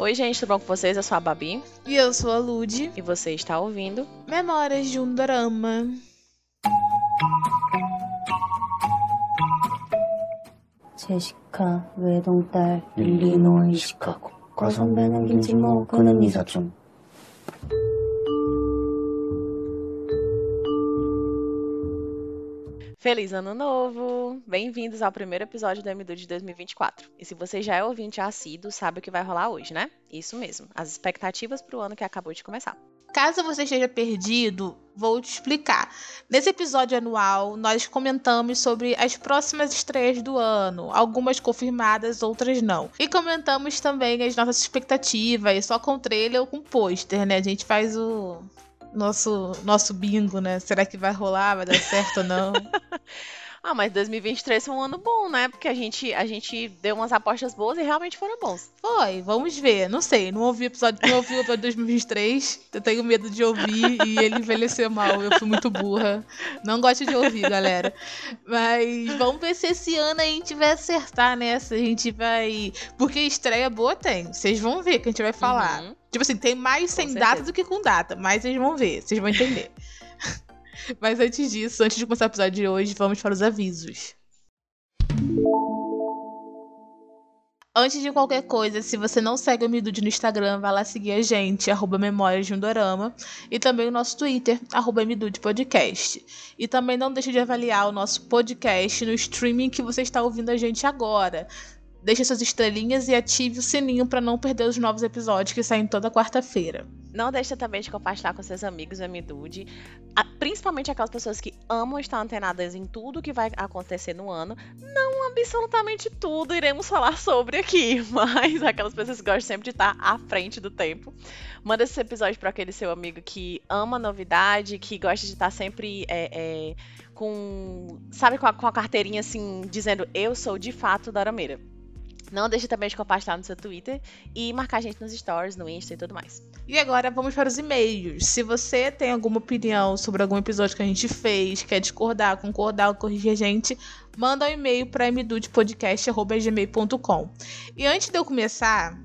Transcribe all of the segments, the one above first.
Oi, gente, tudo bom com vocês? Eu sou a Babi. E eu sou a Lud. E você está ouvindo Memórias de um Dorama. 제시카 외동딸 일리노이 시카고 과선배는 김치모 그는 이사촌 Feliz Ano Novo! Bem-vindos ao primeiro episódio do MDU de 2024. E se você já é ouvinte assíduo, sabe o que vai rolar hoje, né? Isso mesmo, as expectativas para o ano que acabou de começar. Caso você esteja perdido, vou te explicar. Nesse episódio anual, nós comentamos sobre as próximas estreias do ano, algumas confirmadas, outras não. E comentamos também as nossas expectativas, só com trailer ou com pôster, né? A gente faz o nosso, nosso bingo, né? Será que vai rolar? Vai dar certo ou não? Ah, mas 2023 foi um ano bom, né? Porque a gente, a gente deu umas apostas boas e realmente foram bons. Foi, vamos ver. Não sei, não ouvi o episódio, não ouvi o episódio de 2023. Eu tenho medo de ouvir e ele envelheceu mal. Eu fui muito burra. Não gosto de ouvir, galera. Mas vamos ver se esse ano a gente vai acertar nessa. A gente vai. Porque estreia boa tem. Vocês vão ver que a gente vai falar. Uhum. Tipo assim, tem mais sem data do que com data. Mas vocês vão ver, vocês vão entender. Mas antes disso, antes de começar o episódio de hoje, vamos para os avisos. Antes de qualquer coisa, se você não segue o Midude no Instagram, vai lá seguir a gente, arroba Memórias de um Dorama, e também o nosso Twitter, arroba Midude Podcast. E também não deixe de avaliar o nosso podcast no streaming que você está ouvindo a gente agora. Deixe suas estrelinhas e ative o sininho para não perder os novos episódios que saem toda quarta-feira. Não deixa também de compartilhar com seus amigos o MDude, a- principalmente aquelas pessoas que amam estar antenadas em tudo que vai acontecer no ano. Não absolutamente tudo iremos falar sobre aqui, mas aquelas pessoas que gostam sempre de estar à frente do tempo. Manda esse episódio para aquele seu amigo que ama novidade, que gosta de estar sempre é, é, com, sabe, com a, com a carteirinha assim, dizendo eu sou de fato Dorameira. Não deixe também de compartilhar no seu Twitter e marcar a gente nos stories, no Insta e tudo mais. E agora vamos para os e-mails. Se você tem alguma opinião sobre algum episódio que a gente fez, quer discordar, concordar ou corrigir a gente, manda um e-mail para mdudepodcast.gmail.com. E antes de eu começar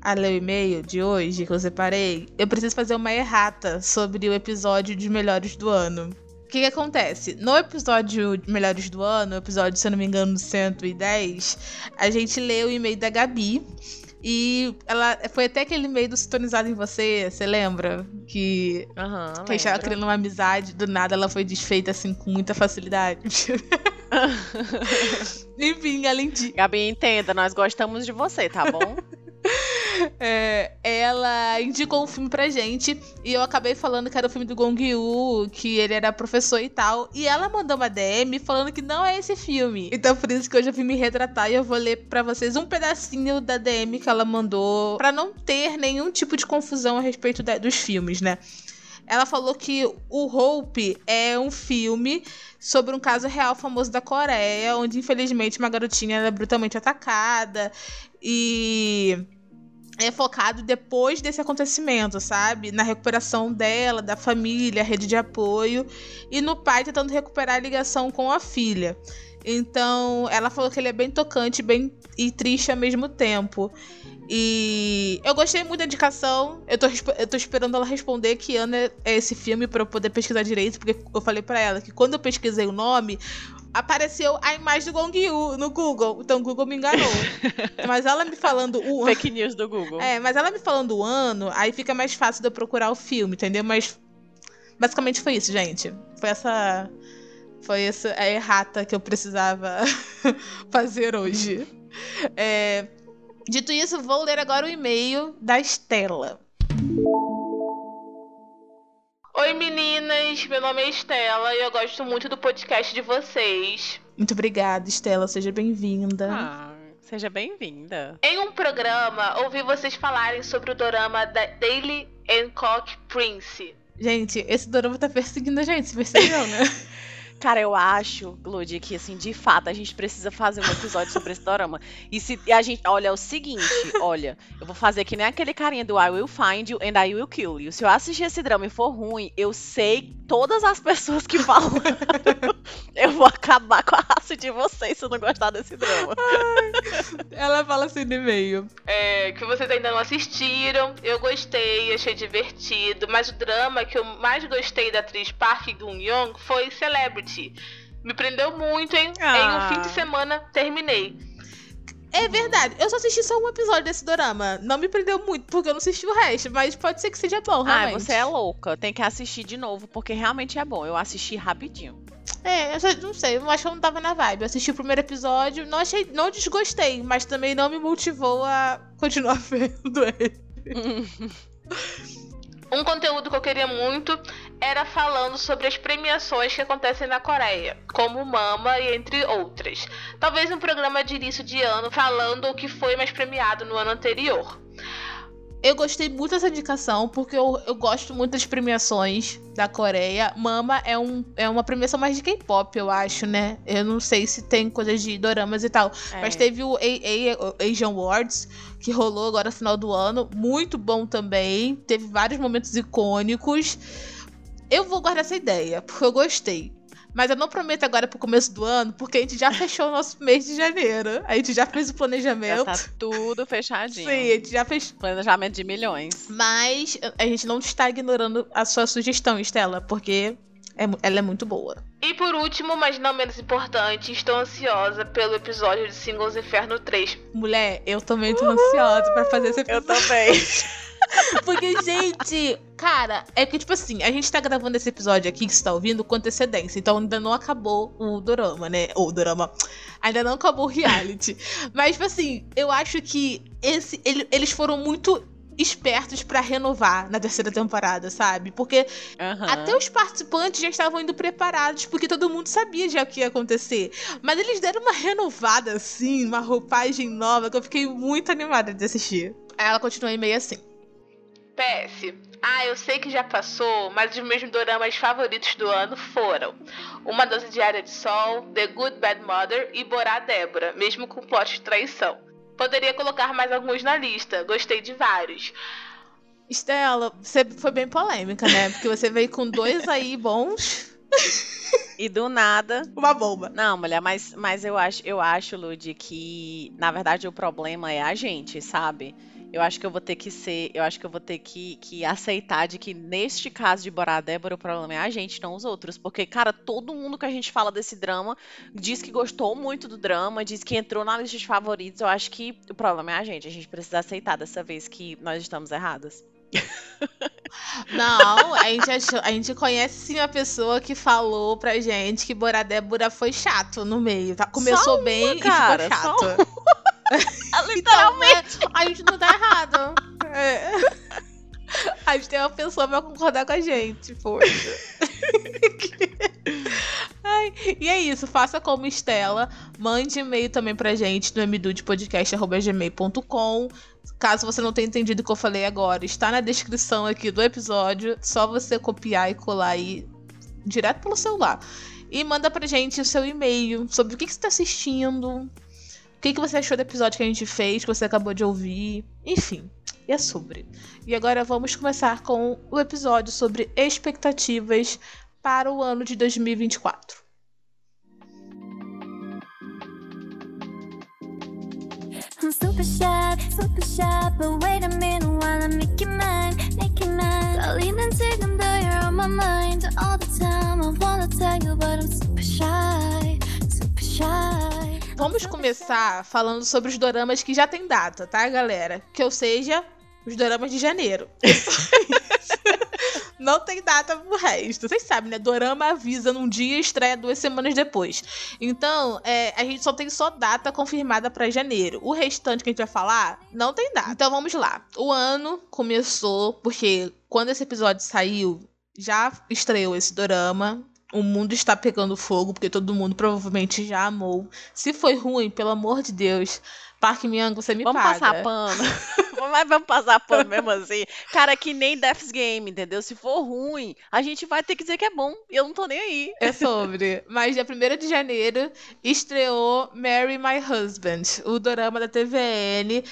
a ler o e-mail de hoje que eu separei, eu preciso fazer uma errata sobre o episódio de melhores do ano. O que, que acontece? No episódio Melhores do Ano, episódio, se eu não me engano, 110, a gente leu o e-mail da Gabi. E ela foi até aquele e-mail do Sintonizado em Você, você lembra? Que, Aham, que a gente tava criando uma amizade, do nada ela foi desfeita assim com muita facilidade. Enfim, além de. Gabi, entenda, nós gostamos de você, tá bom? É, ela indicou um filme pra gente e eu acabei falando que era o filme do Gong Yu, que ele era professor e tal. E ela mandou uma DM falando que não é esse filme. Então por isso que hoje eu vim me retratar e eu vou ler pra vocês um pedacinho da DM que ela mandou pra não ter nenhum tipo de confusão a respeito da- dos filmes, né? Ela falou que o Hope é um filme sobre um caso real famoso da Coreia, onde infelizmente uma garotinha era brutalmente atacada e é focado depois desse acontecimento, sabe? Na recuperação dela, da família, rede de apoio e no pai tentando recuperar a ligação com a filha. Então, ela falou que ele é bem tocante, bem e triste ao mesmo tempo. E eu gostei muito da indicação. Eu tô, eu tô esperando ela responder que ano é é esse filme pra eu poder pesquisar direito, porque eu falei pra ela que quando eu pesquisei o nome, apareceu a imagem do Gong Yu no Google. Então o Google me enganou. Mas ela me falando o Fake news do Google. é, mas ela me falando o ano, aí fica mais fácil de eu procurar o filme, entendeu? Mas basicamente foi isso, gente. Foi essa. Foi essa a errata que eu precisava fazer hoje. É, dito isso, vou ler agora o e-mail da Estela. Oi meninas, meu nome é Estela e eu gosto muito do podcast de vocês. Muito obrigada, Estela, seja bem-vinda. Ah, seja bem-vinda. Em um programa, ouvi vocês falarem sobre o dorama da Daily Hancock Prince. Gente, esse dorama tá perseguindo a gente, você percebeu, né? Cara, eu acho, Lud, que assim, de fato, a gente precisa fazer um episódio sobre esse dorama. E se e a gente. Olha, é o seguinte, olha, eu vou fazer que nem aquele carinha do I Will Find You and I Will Kill You. Se eu assistir esse drama e for ruim, eu sei todas as pessoas que falam. eu vou acabar com a raça de vocês se eu não gostar desse drama. Ela fala assim no e-mail. É, que vocês ainda não assistiram. Eu gostei, achei divertido. Mas o drama que eu mais gostei da atriz Park Gun-young foi Celebrity. Me prendeu muito, hein? Ah. Em um fim de semana, terminei. É verdade, eu só assisti só um episódio desse dorama. Não me prendeu muito, porque eu não assisti o resto, mas pode ser que seja bom, Ah, realmente. você é louca. Tem que assistir de novo, porque realmente é bom. Eu assisti rapidinho. É, eu só- não sei, eu acho que eu não tava na vibe. Eu assisti o primeiro episódio, não achei, não desgostei, mas também não me motivou a continuar vendo ele. Um conteúdo que eu queria muito era falando sobre as premiações que acontecem na Coreia, como Mama e entre outras. Talvez um programa de início de ano falando o que foi mais premiado no ano anterior. Eu gostei muito dessa indicação, porque eu, eu gosto muito das premiações da Coreia. Mama é, um, é uma premiação mais de K-pop, eu acho, né? Eu não sei se tem coisas de doramas e tal. Mas É. teve o A- A- Asian Awards, que rolou agora no final do ano. Muito bom também. Teve vários momentos icônicos. Eu vou guardar essa ideia, porque eu gostei. Mas eu não prometo agora pro começo do ano, porque a gente já fechou o nosso mês de janeiro. A gente já fez o Já planejamento. tá tudo fechadinho. Sim, a gente já fez. Planejamento de milhões. Mas a gente não está ignorando a sua sugestão, Estela, porque é ela é muito boa. E por último, mas não menos importante, estou ansiosa pelo episódio de Singles Inferno 3. Mulher, eu também tô ansiosa pra fazer esse Eu episódio. também. Porque, gente, cara, é que, tipo assim, a gente tá gravando esse episódio aqui que você tá ouvindo com antecedência. Então ainda não acabou o dorama, né? Ou o dorama. Ainda não acabou o reality. Mas, tipo assim, eu acho que esse, ele- eles foram muito espertos pra renovar na terceira temporada, sabe? Porque Aham. até os participantes já estavam indo preparados, porque todo mundo sabia já o que ia acontecer. Mas eles deram uma renovada, assim, uma roupagem nova, que eu fiquei muito animada de assistir. Aí ela continua meio assim. PS. Ah, eu sei que já passou, mas os meus doramas favoritos do ano foram Uma Dose Diária de Sol, The Good Bad Mother e Borá Débora, mesmo com plot de traição. Poderia colocar mais alguns na lista, gostei de vários. Estela, você foi bem polêmica, né? Porque você veio com dois aí bons, E do nada. uma bomba. Não, mulher, mas, mas eu acho, eu acho, Lud, que na verdade o problema é a gente, sabe? Eu acho que eu vou ter que ser, eu acho que eu vou ter que, que aceitar de que neste caso de Borá Débora o problema é a gente, não os outros. Porque, cara, todo mundo que a gente fala desse drama diz que gostou muito do drama, diz que entrou na lista de favoritos. Eu acho que o problema é a gente. A gente precisa aceitar dessa vez que nós estamos erradas. Não, a gente, achou- a gente conhece sim a pessoa que falou pra gente que Borá Débora foi chato no meio. Tá? Começou Só bem cara, e ficou só chato. Então, né, a gente não tá errado. É. A gente tem uma pessoa pra concordar com a gente, poxa. Ai, e é isso, faça como Estela. Mande e-mail também pra gente no mdudepodcast.gmail.com. Caso você não tenha entendido o que eu falei agora, está na descrição aqui do episódio. Só você copiar e colar aí direto pelo celular. E manda pra gente o seu e-mail sobre o que, que você tá assistindo, que, que você achou do episódio que a gente fez, que você acabou de ouvir. Enfim, e é sobre. E agora vamos começar com o episódio sobre expectativas para o ano de 2024. I'm super super but wait a minute while I make you mine, make you mine. Take them though you're on my mind all the time. I wanna tell you, but I'm super shy, super shy. Vamos começar falando sobre os doramas que já tem data, tá, galera? Que ou seja, os doramas de janeiro. Não tem data pro resto. Vocês sabem, né? Dorama avisa num dia e estreia duas semanas depois. Então, é, a gente só tem só data confirmada pra janeiro. O restante que a gente vai falar não tem data. Então vamos lá. O ano começou porque quando esse episódio saiu, já estreou esse dorama. O mundo está pegando fogo, porque todo mundo provavelmente já amou. Se foi ruim, pelo amor de Deus, Park Myung, você me Vamos paga. passar pano. mas vamos passar por mesmo assim. Cara, que nem Death's Game, entendeu? Se for ruim, a gente vai ter que dizer que é bom. E eu não tô nem aí. É sobre. Mas dia 1 de janeiro estreou Marry My Husband, o dorama da TVN,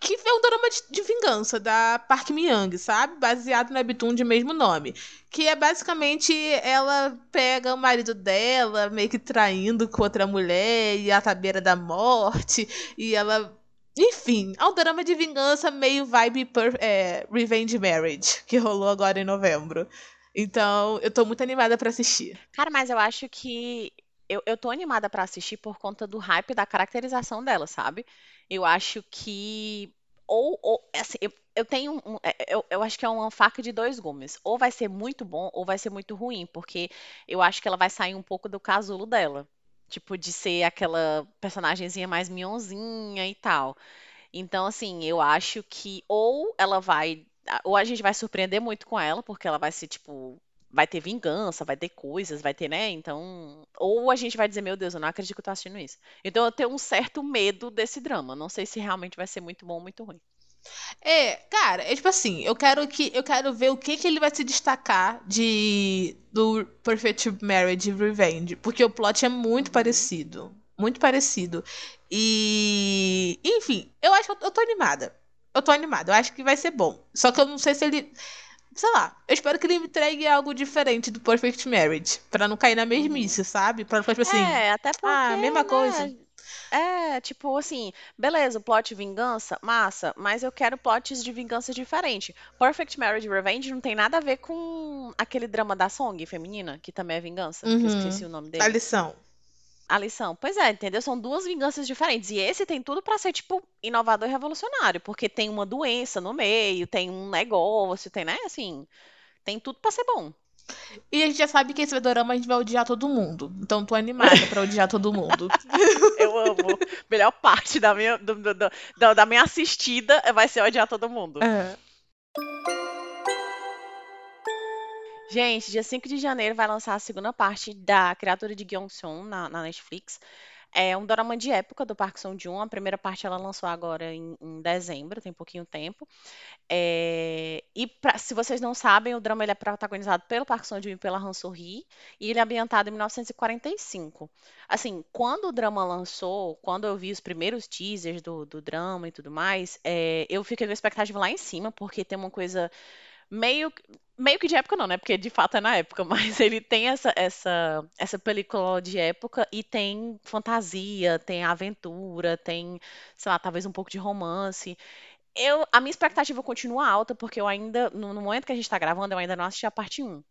que é um drama de, de vingança da Park Myung, sabe? Baseado na webtoon de mesmo nome. Que é basicamente ela pega o marido dela, meio que traindo com outra mulher, e a tabeira da morte, e ela. Enfim, é um drama de vingança meio vibe per, é, Revenge Marriage, que rolou agora em novembro. Então, eu tô muito animada para assistir. Cara, mas eu acho que eu, eu tô animada para assistir por conta do hype da caracterização dela, sabe? Eu acho que. Ou, ou assim, eu, eu tenho um, é, eu, eu acho que é uma faca de dois gumes. Ou vai ser muito bom, ou vai ser muito ruim, porque eu acho que ela vai sair um pouco do casulo dela. Tipo, de ser aquela personagemzinha mais mionzinha e tal. Então, assim, eu acho que ou ela vai. Ou a gente vai surpreender muito com ela, porque ela vai ser, tipo, vai ter vingança, vai ter coisas, vai ter, né? Então, ou a gente vai dizer, meu Deus, eu não acredito que eu tô assistindo isso. Então eu tenho um certo medo desse drama. Não sei se realmente vai ser muito bom ou muito ruim. É, cara, é tipo assim, eu quero que eu quero ver o que que ele vai se destacar de do Perfect Marriage Revenge, porque o plot é muito parecido, muito parecido. E, enfim, eu acho que eu tô animada. Eu tô animada, eu acho que vai ser bom. Só que eu não sei se ele sei lá, eu espero que ele me entregue algo diferente do Perfect Marriage. Pra não cair na mesmice, sabe? Pra não ficar tipo assim. É, até porque. Ah, mesma né, coisa. É, tipo assim, beleza, o plot vingança, massa, mas eu quero plots de vingança diferente. Perfect Marriage Revenge não tem nada a ver com aquele drama da Song feminina, que também é vingança, que eu Uhum. esqueci o nome dele. A lição. A lição. Pois é, entendeu? São duas vinganças diferentes. E esse tem tudo pra ser, tipo, inovador e revolucionário. Porque tem uma doença no meio, tem um negócio, tem, né? Assim, tem tudo pra ser bom. E a gente já sabe que esse dorama a gente vai odiar todo mundo. Então tô animada pra odiar todo mundo. Eu amo. Melhor parte da minha, do- do- do- da, da minha assistida vai ser odiar todo mundo. É. Gente, dia 5 de janeiro vai lançar a segunda parte da Criatura de Gyeongseon na, na Netflix. É um dorama de época do Park Seo-joon. A primeira parte ela lançou agora em, em dezembro, tem pouquinho tempo. É, e pra- se vocês não sabem, o drama ele é protagonizado pelo Park Seo-joon e pela Han So-hee, e ele é ambientado em 1945. Assim, quando o drama lançou, quando eu vi os primeiros teasers do, do drama e tudo mais, é, eu fiquei com a expectativa lá em cima, porque tem uma coisa meio meio que de época não, né? Porque de fato é na época, mas ele tem essa essa essa película de época e tem fantasia, tem aventura, tem, sei lá, talvez um pouco de romance. Eu, a minha expectativa continua alta porque eu ainda no, no momento que a gente tá gravando, eu ainda não assisti a parte 1.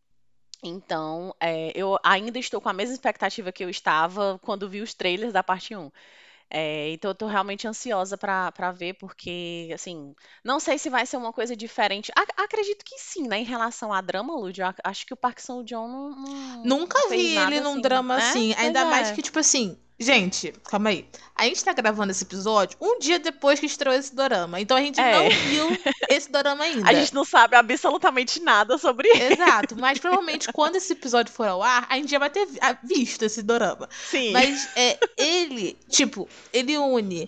Então, é, eu ainda estou com a mesma expectativa que eu estava quando vi os trailers da parte 1. É, então eu tô realmente ansiosa pra pra ver, porque, assim, não sei se vai ser uma coisa diferente. Ac- acredito que sim, né? Em relação a drama, Lud, eu ac- acho que o Park Seo-joon não, não, Nunca fez vi nada ele num assim, drama né? assim. Pois Ainda mais é. que, tipo assim. Gente, calma aí. A gente tá gravando esse episódio um dia depois que estreou esse dorama. Então a gente É. não viu esse dorama ainda. A gente não sabe absolutamente nada sobre ele. Exato, mas provavelmente quando esse episódio for ao ar, a gente já vai ter ah, visto esse dorama. Sim. Mas é, ele, tipo, ele une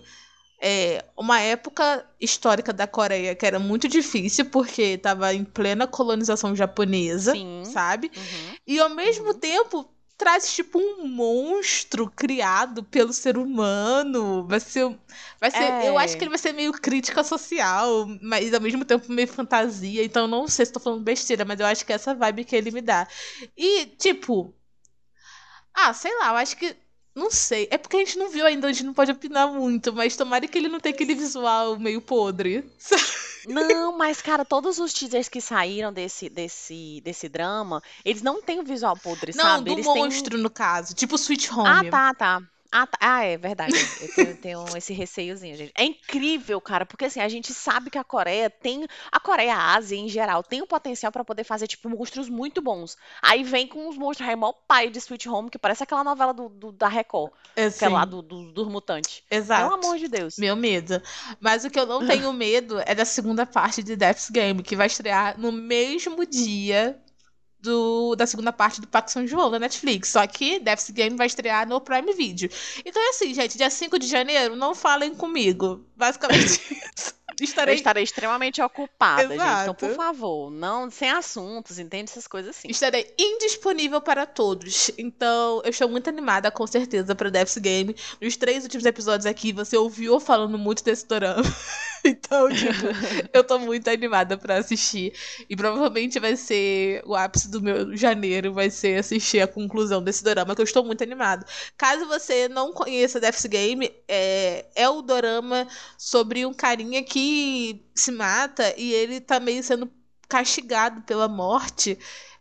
é, uma época histórica da Coreia que era muito difícil, porque tava em plena colonização japonesa, Sim. sabe? Uhum. E ao mesmo tempo traz tipo um monstro criado pelo ser humano. Vai ser, vai ser, eu acho É. que ele vai ser meio crítica social, mas ao mesmo tempo meio fantasia. Então não sei se tô falando besteira, mas eu acho que é essa vibe que ele me dá. E tipo, ah, sei lá, eu acho que não sei. É porque a gente não viu ainda, a gente não pode opinar muito, mas tomara que ele não tenha aquele visual meio podre. Não, mas, cara, todos os teasers que saíram desse, desse, desse drama, eles não têm o visual podre, Não, sabe? do Eles têm. monstro, no caso. Tipo Sweet Home. Ah, tá, tá. Ah, tá. Ah, é verdade. Eu tenho, tenho esse receiozinho, gente. É incrível, cara, porque assim, a gente sabe que a Coreia tem. A Coreia, a Ásia em geral, tem o potencial pra poder fazer, tipo, monstros muito bons. Aí vem com os monstros, aí mó pai de Sweet Home, que parece aquela novela do, do- da Record, É, que é lá do, do, dos mutantes. exato. Pelo amor de Deus. Meu medo. Mas o que eu não tenho medo é da segunda parte de Death's Game, que vai estrear no mesmo dia do, da segunda parte do Parque São João da Netflix. Só que Death's Game vai estrear no Prime Video. Então é assim, gente, dia 5 de janeiro, não falem comigo. Basicamente isso. Eu Estarei. estarei extremamente ocupada, gente. Então, Exato. por favor, não sem assuntos, entende? Essas coisas assim. Estarei indisponível para todos. Então, eu estou muito animada, com certeza, para Death's Game. Nos três últimos episódios aqui, você ouviu falando muito desse dorama. então, tipo, eu tô muito animada para assistir. E provavelmente vai ser o ápice do meu janeiro, vai ser assistir a conclusão desse dorama, que eu estou muito animado. Caso você não conheça Death's Game, é, é o dorama sobre um carinha que se mata e ele tá meio sendo castigado pela morte.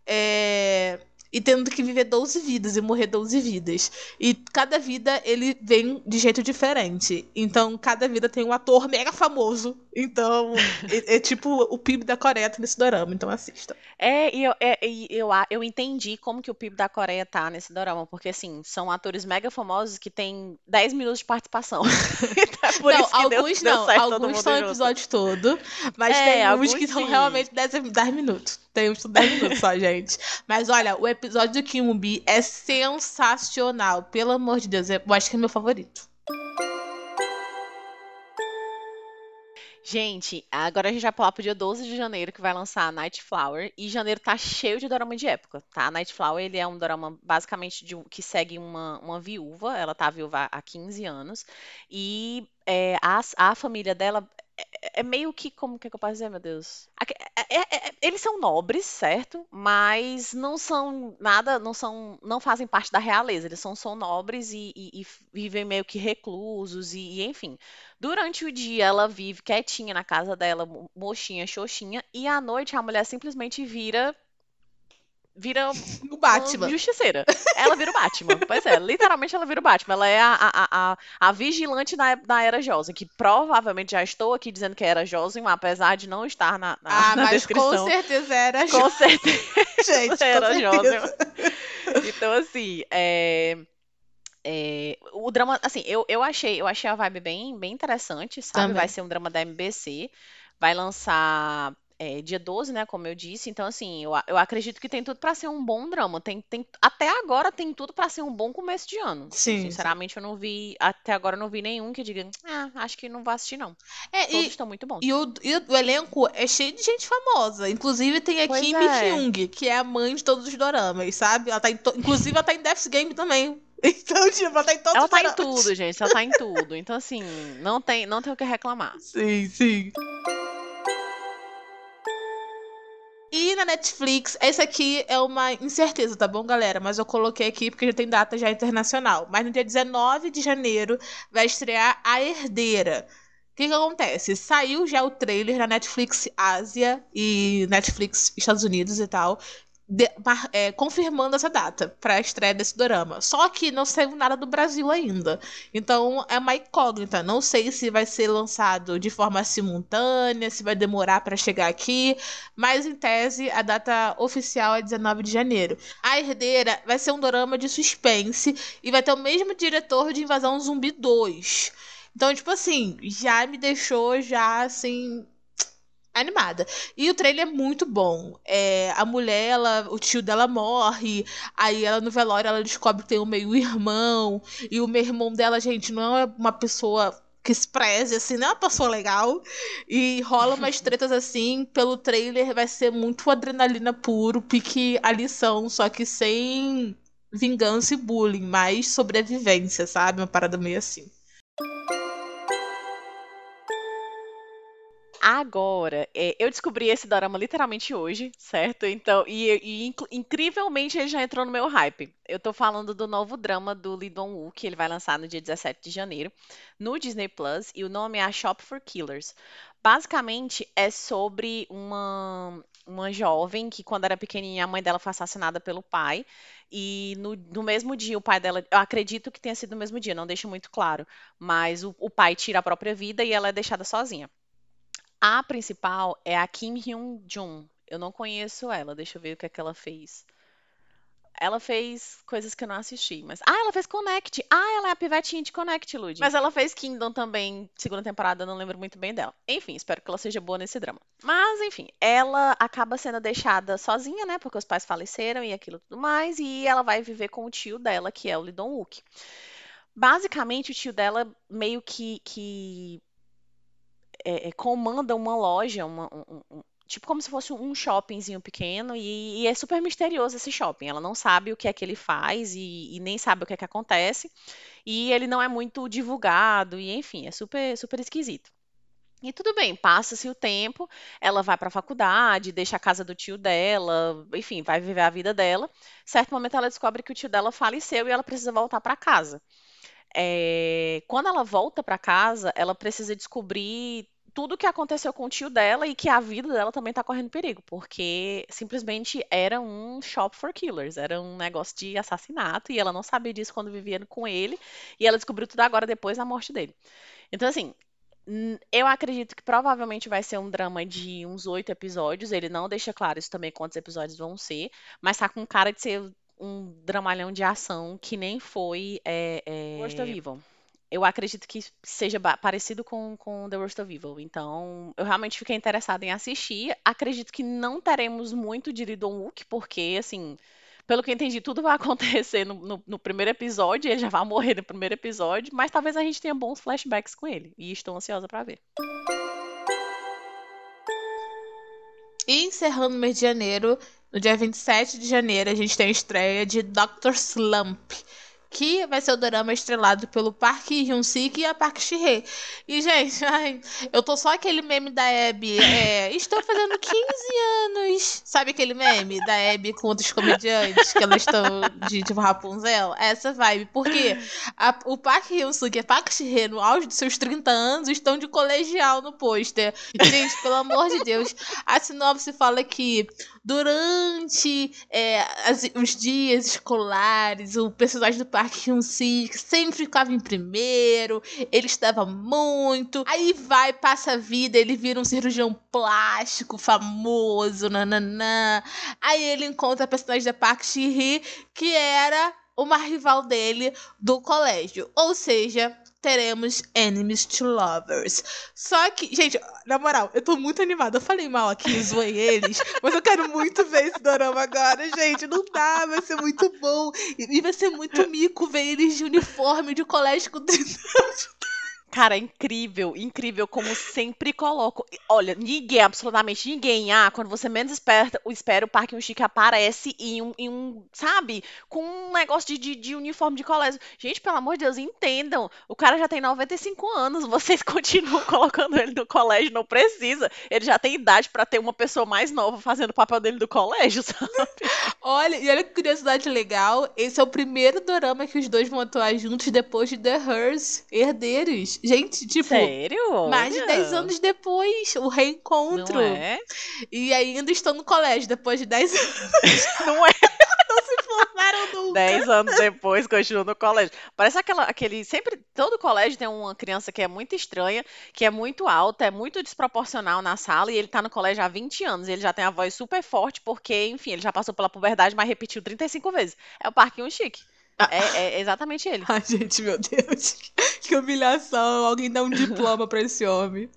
é, e tendo que viver 12 vidas e morrer 12 vidas. E cada vida ele vem de jeito diferente. Então, cada vida tem um ator mega famoso. Então, é, é tipo o PIB da Coreia tá nesse dorama. Então, assista. É, e eu, é, eu, eu entendi como que o PIB da Coreia tá nesse dorama, porque assim, são atores mega famosos que têm 10 minutos de participação. Então, é por não, deu- alguns deu não. todo Alguns são o episódio todo. Mas É, tem uns alguns que são sim. realmente 10, 10 minutos. Tem uns que são 10 minutos só, gente. Mas olha, o episódio do Kimbi é sensacional. Pelo amor de Deus, eu acho que é meu favorito. Gente, agora a gente vai pular pro dia 12 de janeiro, que vai lançar a Night Flower. E janeiro tá cheio de dorama de época, tá? Night Flower, ele é um dorama basicamente de que segue uma, uma viúva. Ela tá viúva há 15 anos. E é, a, a família dela é, é meio que, como que, é que eu posso dizer, meu Deus? Aque- é- é- é- eles são nobres, certo? Mas não são nada, não são, não fazem parte da realeza. Eles são só nobres e, e- e vivem meio que reclusos e, e, enfim. Durante o dia ela vive quietinha na casa dela, mo- mochinha, xoxinha, e à noite a mulher simplesmente vira vira O uma Batman. justiceira. Ela vira o Batman. Pois é, literalmente ela vira o Batman. Ela é a, a, a, a vigilante da, da Era Josen, que provavelmente já estou aqui dizendo que é Era Josen, apesar de não estar na, na, Ah, na mas descrição. com certeza era Com certeza gente. era com certeza. Josen. Então, assim, é, é, o drama, assim, eu, eu achei, eu achei a vibe bem, bem interessante, sabe? Também. Vai ser um drama da MBC, vai lançar é, dia 12, né, como eu disse. Então, assim, eu, eu acredito que tem tudo pra ser um bom drama. Tem, tem, até agora tem tudo pra ser um bom começo de ano. Sim, Sinceramente, eu não vi, até agora eu não vi nenhum que diga, ah, acho que não vou assistir, não. É, Todos e, estão muito bons. e o, e o elenco é cheio de gente famosa. Inclusive tem a Pois Kim é. Hyung, que é a mãe de todos os doramas, sabe? Ela tá to- Inclusive, ela tá em Death's Game também. Então, tipo, ela tá em todos Ela tá em tudo, gente. Ela tá em tudo. Então, assim, não tem, não tem o que reclamar. Sim, sim. E na Netflix, esse aqui é uma incerteza, tá bom, galera? Mas eu coloquei aqui porque já tem data já internacional. Mas no dia 19 de janeiro vai estrear A Herdeira. O que, que acontece? Saiu já o trailer na Netflix Ásia e Netflix Estados Unidos e tal. De- é, confirmando essa data para a estreia desse dorama. Só que não saiu nada do Brasil ainda. Então é uma incógnita. Não sei se vai ser lançado de forma simultânea, se vai demorar para chegar aqui. Mas em tese, a data oficial é 19 de janeiro. A Herdeira vai ser um dorama de suspense e vai ter o mesmo diretor de Invasão Zumbi 2. Então, tipo assim, já me deixou já assim animada. E o trailer é muito bom. É, a mulher, ela, o tio dela morre, aí ela no velório ela descobre que tem um meio-irmão, e o meio-irmão dela, gente, não é uma pessoa que se preze, assim, não é uma pessoa legal. E rola umas tretas assim, pelo trailer vai ser muito adrenalina puro, pique a lição, só que sem vingança e bullying, mais sobrevivência, sabe? Uma parada meio assim. Agora, é, eu descobri esse dorama literalmente hoje, certo? Então, e, e inc- incrivelmente ele já entrou no meu hype. Eu tô falando do novo drama do Lee Dong-woo, que ele vai lançar no dia 17 de janeiro, no Disney Plus, e o nome é A Shop for Killers. Basicamente, é sobre uma, uma jovem que, quando era pequenininha, a mãe dela foi assassinada pelo pai. E no, no mesmo dia, o pai dela, eu acredito que tenha sido no mesmo dia, não deixa muito claro, mas o, o pai tira a própria vida e ela é deixada sozinha. A principal é a Kim Hyun Jun. Eu não conheço ela, deixa eu ver o que é que ela fez. Ela fez coisas que eu não assisti, mas. Ah, ela fez Connect. Ah, ela é a pivetinha de Connect, Lud. Mas ela fez Kingdom também, segunda temporada, não lembro muito bem dela. Enfim, espero que ela seja boa nesse drama. Mas, enfim, ela acaba sendo deixada sozinha, né? Porque os pais faleceram e aquilo tudo mais. E ela vai viver com o tio dela, que é o Lee Dong-wook. Basicamente, o tio dela meio que, que é, é, comanda uma loja, uma, um, um, tipo como se fosse um shoppingzinho pequeno e, e, é super misterioso esse shopping. Ela não sabe o que é que ele faz e, e, nem sabe o que é que acontece. E ele não é muito divulgado e enfim, é super super esquisito. E tudo bem, passa-se o tempo, ela vai para a faculdade, deixa a casa do tio dela, enfim, vai viver a vida dela. Certo momento ela descobre que o tio dela faleceu e ela precisa voltar para casa. É, quando ela volta para casa, ela precisa descobrir tudo que aconteceu com o tio dela e que a vida dela também tá correndo perigo, porque simplesmente era um shop for killers, era um negócio de assassinato e ela não sabia disso quando vivia com ele e ela descobriu tudo agora depois da morte dele. Então, assim, eu acredito que provavelmente vai ser um drama de uns oito episódios. Ele não deixa claro isso também quantos episódios vão ser, mas tá com cara de ser um dramalhão de ação que nem foi é, é... Eu acredito que seja parecido com, com The Worst of Evil. Então, eu realmente fiquei interessada em assistir. Acredito que não teremos muito de Lidon Wook, porque, assim, pelo que eu entendi, tudo vai acontecer no, no, no, primeiro episódio, ele já vai morrer no primeiro episódio, mas talvez a gente tenha bons flashbacks com ele. E estou ansiosa para ver. E encerrando o mês de janeiro, no dia 27 de janeiro, a gente tem a estreia de Doctor Slump que vai ser o drama estrelado pelo Park Hyun-sik e a Park Shi-hye. E, gente, ai, eu tô só aquele meme da Abby. É, estou fazendo 15 anos. Sabe aquele meme da Abby com outros comediantes que elas estão de tipo Rapunzel? Essa vibe. Porque a, o Park Hyun-suk e a Park Shi-hye, no auge dos seus 30 anos, estão de colegial no pôster. Gente, pelo amor de Deus. A sinopse fala que durante é, as, os dias escolares, o personagem do Park Hyun-sik sempre ficava em primeiro, ele estudava muito, aí vai, passa a vida, ele vira um cirurgião plástico famoso, nananã. Aí ele encontra a personagem da Park Shi-hee, que era uma rival dele do colégio. Ou seja, teremos Enemies to Lovers. Só que, gente, na moral, eu tô muito animada. Eu falei mal aqui, zoei eles, mas eu quero muito ver esse dorama agora, gente. Não dá, vai ser muito bom. E vai ser muito mico ver eles de uniforme de colégio com 30 anos. Cara, incrível, incrível como sempre coloco. Olha, ninguém, absolutamente ninguém. Ah, quando você menos espera, espera o Parque Chique aparece em um, em um, sabe, com um negócio de, de, de, uniforme de colégio. Gente, pelo amor de Deus, entendam. O cara já tem 95 anos, vocês continuam colocando ele no colégio, não precisa. Ele já tem idade para ter uma pessoa mais nova fazendo o papel dele do colégio, sabe? olha, e olha que curiosidade legal. Esse é o primeiro dorama que os dois vão atuar juntos depois de The Hers, Herdeiros. Gente, tipo. Sério? Mais de 10 anos depois, o reencontro. Não é? E ainda estão no colégio depois de 10 anos. Não é? Não se formaram nunca. 10 anos depois, continuam no colégio. Parece aquela, aquele. Sempre. Todo colégio tem uma criança que é muito estranha, que é muito alta, é muito desproporcional na sala, e ele tá no colégio há 20 anos. Ele já tem a voz super forte, porque, enfim, ele já passou pela puberdade, mas repetiu 35 vezes. É o Parquinho Chique. É, é, exatamente ele. Ai, gente, meu Deus. Que humilhação. Alguém dá um diploma pra esse homem.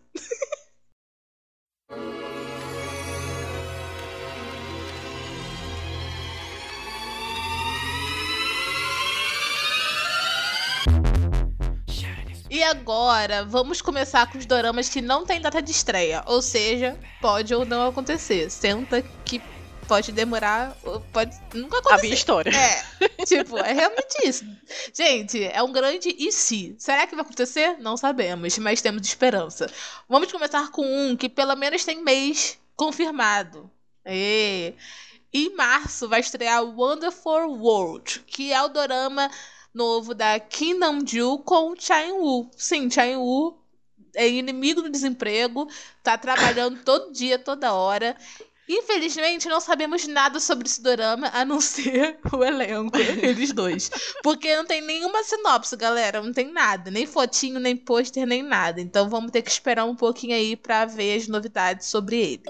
E agora, vamos começar com os doramas que não tem data de estreia. Ou seja, pode ou não acontecer. Senta que pode demorar, pode nunca acontecer. A minha história. É, tipo, é realmente isso. Gente, é um grande e se. Será que vai acontecer? Não sabemos, mas temos esperança. Vamos começar com um que pelo menos tem mês confirmado. E em março vai estrear Wonderful World, que é o dorama novo da Kim Nam-joo com Chain Woo. Sim, Chain Woo é inimigo do desemprego, tá trabalhando todo dia, toda hora. Infelizmente, não sabemos nada sobre esse dorama, a não ser o elenco, eles dois. Porque não tem nenhuma sinopse, galera. Não tem nada. Nem fotinho, nem pôster, nem nada. Então vamos ter que esperar um pouquinho aí pra ver as novidades sobre ele.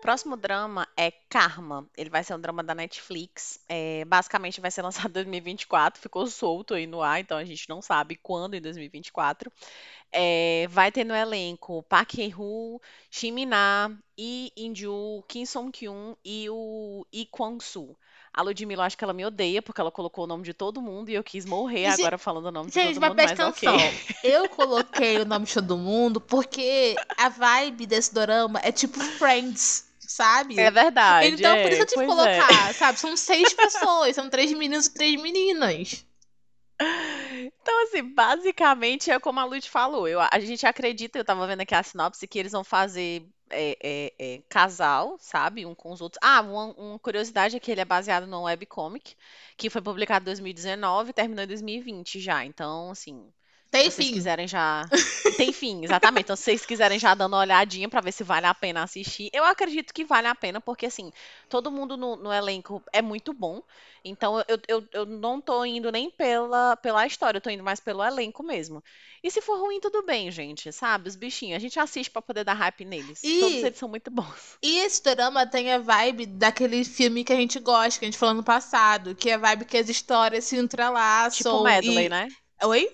Próximo drama é Karma. Ele vai ser um drama da Netflix. É, basicamente vai ser lançado em 2024. Ficou solto aí no ar, então a gente não sabe quando em 2024. É, vai ter no elenco Park Hae-woo, Shin Min-ah, Lee In-ju, Kim Song-kyun e o Lee Kwang-soo. A Ludmilla, acho que ela me odeia, porque ela colocou o nome de todo mundo e eu quis morrer Gente- agora falando o nome de Gente, todo mas mundo, presta mas ok. atenção. Eu coloquei o nome de todo mundo porque a vibe desse dorama é tipo Friends, sabe? É verdade. Então, por é, isso eu tive que é. colocar, sabe? São seis pessoas, são três meninos e três meninas. Então, assim, basicamente é como a Lud falou. Eu, a gente acredita, eu tava vendo aqui a sinopse, que eles vão fazer é, é, é, casal, sabe? Um com os outros. Ah, uma, uma curiosidade é que ele é baseado num webcomic, que foi publicado em 2019 e terminou em 2020 já. Então, assim, Tem se vocês fim. quiserem já. Tem fim, exatamente. Então, se vocês quiserem já dando uma olhadinha pra ver se vale a pena assistir, eu acredito que vale a pena, porque assim, todo mundo no, no elenco é muito bom. Então, eu, eu, eu não tô indo nem pela, pela história, eu tô indo mais pelo elenco mesmo. E se for ruim, tudo bem, gente, sabe? Os bichinhos, a gente assiste pra poder dar hype neles. E- Todos eles são muito bons. E esse drama tem a vibe daquele filme que a gente gosta, que a gente falou no passado, que é a vibe que as histórias se entrelaçam. Tipo medley, e... né? Oi?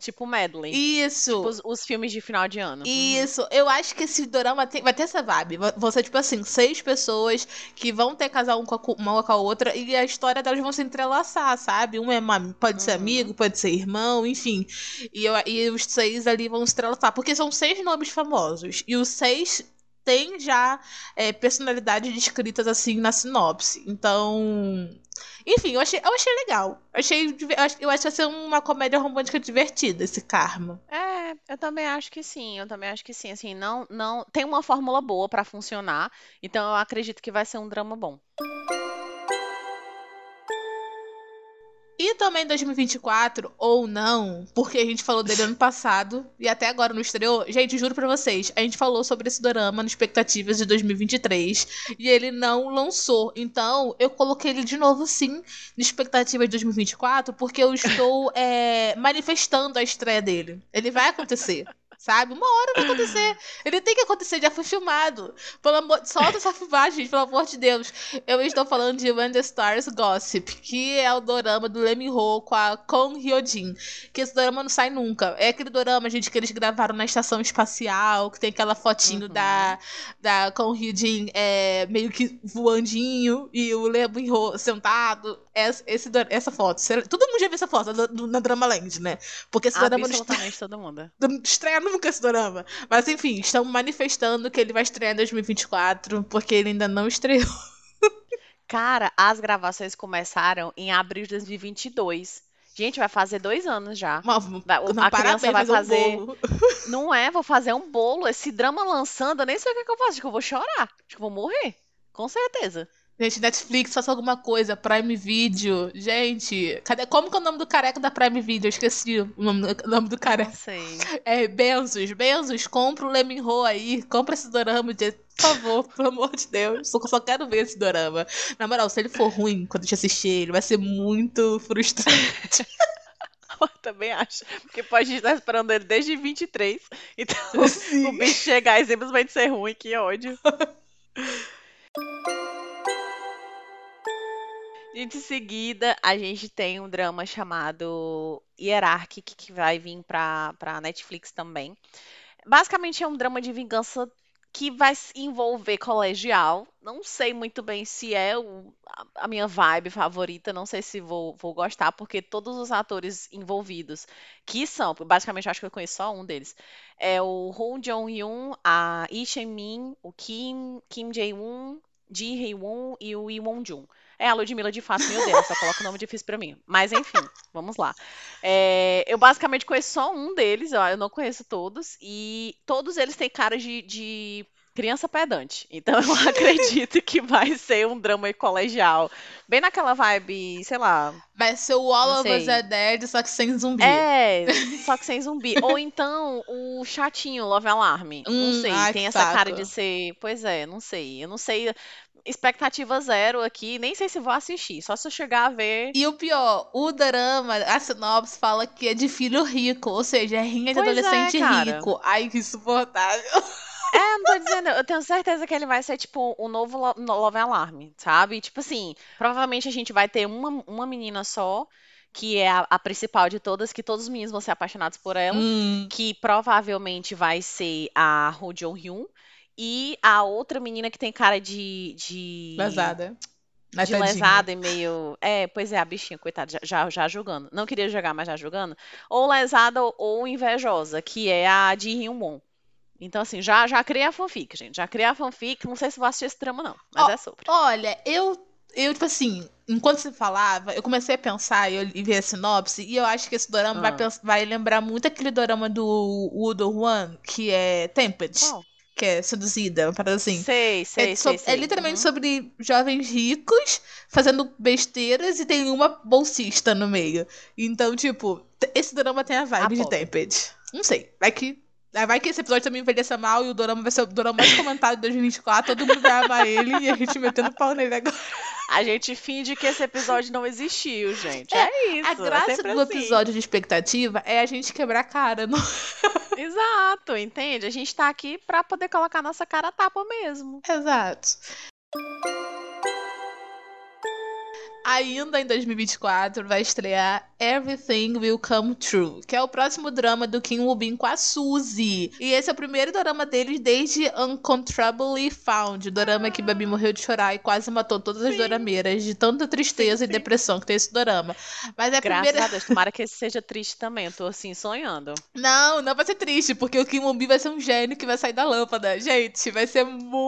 Tipo medley. Isso. Tipo os, os filmes de final de ano. Uhum. Isso, eu acho que esse dorama tem- vai ter essa vibe. Ser, tipo assim, seis pessoas que vão ter casal um com a uma com a outra e a história delas vão se entrelaçar, sabe? Um é uma- pode ser Uhum. amigo, pode ser irmão, enfim. E, eu- e os seis ali vão se entrelaçar, porque são seis nomes famosos. E os seis têm já é, personalidades descritas assim na sinopse. Então. Enfim, eu achei, eu achei legal. Eu, achei, eu acho ser uma comédia romântica divertida, esse karma. É, eu também acho que sim, eu também acho que sim, assim, não, não, tem uma fórmula boa pra funcionar, então eu acredito que vai ser um drama bom. E também 2024, ou não, porque a gente falou dele ano passado e até agora não estreou. Gente, juro pra vocês, a gente falou sobre esse dorama no Expectativas de 2023 e ele não lançou. Então, eu coloquei ele de novo, sim, no Expectativas de 2024, porque eu estou é, manifestando a estreia dele. Ele vai acontecer. Sabe? Uma hora vai acontecer. Ele tem que acontecer, já foi filmado. Pelo amor... Solta essa filmagem, pelo amor de Deus. Eu estou falando de When the Stars Gossip, que é o dorama do Lee Min-ho com a Kong Hyojin. Que esse dorama não sai nunca. É aquele dorama, gente, que eles gravaram na estação espacial, que tem aquela fotinho Uhum. da, da Kong Hyojin é, meio que voandinho e o Lee Min-ho sentado. Essa, esse, essa foto. Todo mundo já viu essa foto na Drama Land, né? Porque esse dorama não está- Absolutamente todo mundo. não estreia nunca esse dorama. Mas enfim, estão manifestando que ele vai estrear em 2024, porque ele ainda não estreou. Cara, as gravações começaram em abril de 2022. Gente, vai fazer dois anos já. Não, a criança vai fazer um. Não é, vou fazer um bolo. Esse drama lançando, eu nem sei o que, que eu faço. Acho que eu vou chorar. Acho que eu vou morrer. Com certeza. Gente, Netflix, faça alguma coisa. Prime Video. Gente, cadê? Como que é o nome do careca da Prime Video? Eu esqueci o nome, o nome do Não careca. sei. É Benzos. Benzos, compra o Leminho aí. Compra esse dorama, gente. Por favor, pelo amor de Deus. Só, só quero ver esse dorama. Na moral, se ele for ruim quando a gente assistir ele, vai ser muito frustrante. Eu também acho. Porque pode estar esperando ele desde 23. Então, Sim. o bicho chegar e simplesmente ser ruim, que ódio. E de seguida, a gente tem um drama chamado Hierarchy, que vai vir pra, pra Netflix também. Basicamente é um drama de vingança que vai envolver colegial. Não sei muito bem se é o- a, minha vibe favorita, não sei se vou, vou gostar, porque todos os atores envolvidos, que são, basicamente acho que eu conheço só um deles, é o Hong Jong-hyun, a Lee Chae-min, o Kim, Kim Jae-woon, Ji Hye-won e o Lee Won-jun. É, a Ludmilla de fato, meu Deus, só coloca o nome difícil pra mim. Mas enfim, vamos lá. É, eu basicamente conheço só um deles, ó, eu não conheço todos, e todos eles têm cara de, de criança pedante. Então eu acredito que vai ser um drama colegial. Bem naquela vibe, sei lá. Vai ser o All Não of Us. Are Dead, só que sem zumbi. É, só que sem zumbi. Ou então o chatinho Love Alarm. Não Hum, sei, ai, tem essa cara saco. de ser. Pois é, não sei. Eu não sei. Expectativa zero aqui, nem sei se vou assistir. Só se eu chegar a ver. E o pior, o drama, a sinopse fala que é de filho rico, ou seja, é rinha de Pois é, adolescente cara. rico. Ai, que insuportável. É, não tô dizendo, eu tenho certeza que ele vai ser, tipo, o novo Lo- no- Love Alarm, sabe? Tipo assim, provavelmente a gente vai ter uma, uma menina só que é a, a principal de todas, que todos os meninos vão ser apaixonados por ela, Hum, que provavelmente vai ser a Ho Jong Hyun. E a outra menina que tem cara de. de lesada. Na de tadinha. lesada e meio. É, pois é, a bichinha, coitada, já, já, julgando. Não queria jogar, mas já julgando. Ou lesada ou, invejosa, que é a de Hyun Won. Então, assim, já, já criei a fanfic, gente. Já criei a fanfic. Não sei se vou assistir esse drama, não. Mas Ó, é sobre. Olha, eu, eu, tipo assim, enquanto você falava, eu comecei a pensar e, eu, e ver a sinopse, e eu acho que esse dorama vai, Ah. pens- vai lembrar muito aquele dorama do Woo One, que é Tempest, Qual? que é seduzida, uma parada assim. Sei, sei, É, sei, so- sei. é literalmente Uhum. sobre jovens ricos fazendo besteiras e tem uma bolsista no meio. Então, tipo, esse drama tem a vibe de. Tempest. Não sei. Vai que. Ah, Vai que esse episódio também envelheça mal e o Dorama vai ser o Dorama mais comentado de 2024. Todo mundo vai amar ele e a gente metendo pau nele agora. A gente finge que esse episódio não existiu, gente. É, É, isso. A é graça do assim. episódio de expectativa é a gente quebrar a cara. Não... Exato, entende? A gente tá aqui pra poder colocar nossa cara a tapa mesmo. Exato. Ainda em 2024 vai estrear Everything Will Come True, que é o próximo drama do Kim Woo Bin com a Suzy. E esse é o primeiro drama deles desde Uncontrollably Found, o drama que Babi morreu de chorar e quase matou todas as Sim. dorameiras de tanta tristeza Sim, e sim. depressão que tem esse dorama. Mas é a Graças primeira a Deus. Tomara que esse seja triste também. Eu tô assim, sonhando. Não, não vai ser triste, porque o Kim Woo Bin vai ser um gênio que vai sair da lâmpada. Gente, vai ser muito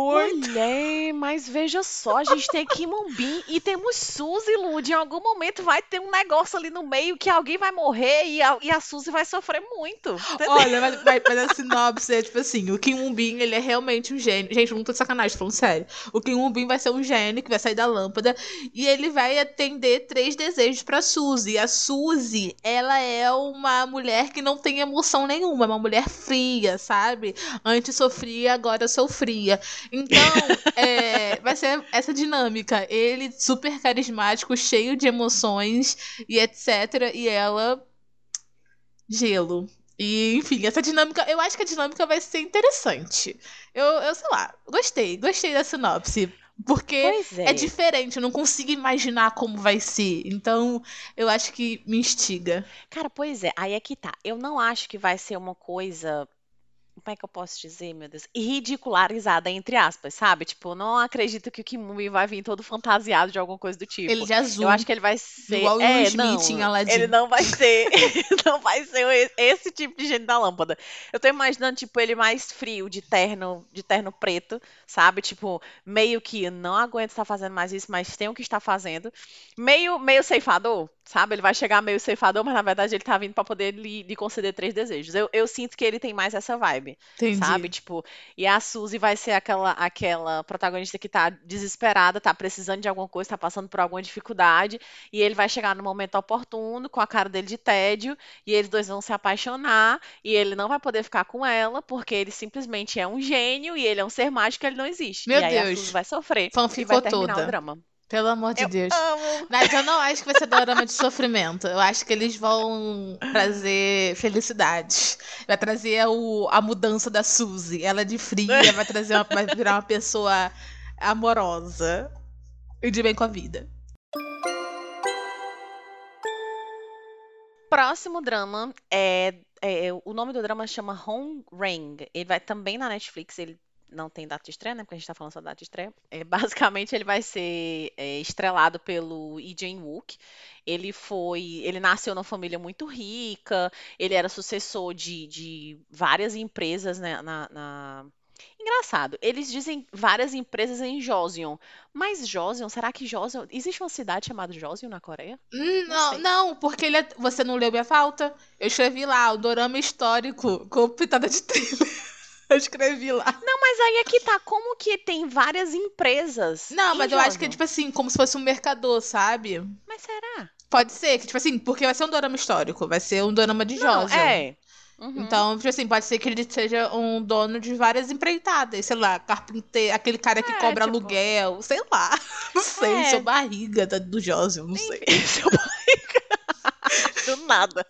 Mulher, mas veja só, a gente tem Kim Bin e temos Suzy, Lud. Em algum momento vai ter um negócio ali no meio que alguém vai morrer e a, e a Suzy vai sofrer muito. entendeu? Olha, mas, mas, mas a sinopse é tipo assim: o Kim Woo Bin, ele é realmente um gênio. Gente, não tô de sacanagem, tô falando sério. O Kim Woo Bin vai ser um gênio que vai sair da lâmpada e ele vai atender três desejos pra Suzy. A Suzy, ela é uma mulher que não tem emoção nenhuma, é uma mulher fria, sabe? Antes sofria, agora sofria. Então, é, vai ser essa dinâmica. Ele super carismático, cheio de emoções e etc. E ela gelo. E, enfim, essa dinâmica, eu acho que a dinâmica vai ser interessante. Eu, eu sei lá, gostei, gostei da sinopse. Porque é. é diferente, eu não consigo imaginar como vai ser. Então, eu acho que me instiga. Cara, pois é, aí é que tá. Eu não acho que vai ser uma coisa. Como é que eu posso dizer, meu Deus? Ridicularizada, entre aspas, sabe? Tipo, não acredito que o Kim Movie vai vir todo fantasiado de alguma coisa do tipo. Ele de azul. Eu acho que ele vai ser. Igual o Will é, Smith não, em Aladdin. Ele não vai ser. não vai ser esse tipo de gênio da lâmpada. Eu tô imaginando, tipo, ele mais frio, de terno, de terno preto, sabe? Tipo, meio que não aguento estar fazendo mais isso, mas tenho que estar fazendo. Meio, meio ceifador, sabe? Ele vai chegar meio ceifador, mas na verdade ele tá vindo pra poder lhe, lhe conceder três desejos. Eu, eu sinto que ele tem mais essa vibe Entendi. sabe? Tipo, e a Suzy vai ser aquela, aquela protagonista que tá desesperada, tá precisando de alguma coisa, tá passando por alguma dificuldade, e ele vai chegar no momento oportuno, com a cara dele de tédio, e eles dois vão se apaixonar, e ele não vai poder ficar com ela, porque ele simplesmente é um gênio, e ele é um ser mágico, ele não existe. Meu e aí a Deus. Suzy vai sofrer, e Fanficou vai terminar toda. o drama. Pelo amor de Eu Deus. amo! Mas eu não acho que vai ser dorama de sofrimento. Eu acho que eles vão trazer felicidade. Vai trazer o, a mudança da Suzy. Ela de fria vai trazer uma, vai virar uma pessoa amorosa e de bem com a vida. Próximo drama é, é- o nome do drama chama Home Ring. Ele vai também na Netflix, ele não tem data de estreia, né? Porque a gente tá falando só da data de estreia. É, basicamente, ele vai ser é, estrelado pelo Lee Jae-wook. Ele foi, ele nasceu numa família muito rica. Ele era sucessor de, de várias empresas, né? Na, na- Engraçado, eles dizem várias empresas em Joseon. Mas Joseon, será que Joseon... Existe uma cidade chamada Joseon na Coreia? Hum, Não, sei. não, porque ele é- você não leu minha falta? Eu escrevi lá, o dorama histórico com pitada de thriller. Eu escrevi lá. Não, mas aí é que tá. Como que tem várias empresas? Não, em mas eu acho que é tipo assim, como se fosse um mercador, sabe? Mas será? Pode ser, que tipo assim, porque vai ser um dorama histórico, vai ser um dorama de Não, é. Uhum. Então, tipo assim, pode ser que ele seja um dono de várias empreitadas, sei lá, carpinteiro, aquele cara que É, cobra tipo- aluguel, sei lá. Não sei, É. seu barriga da- do Joseon, não sei. Seu barriga. Do nada.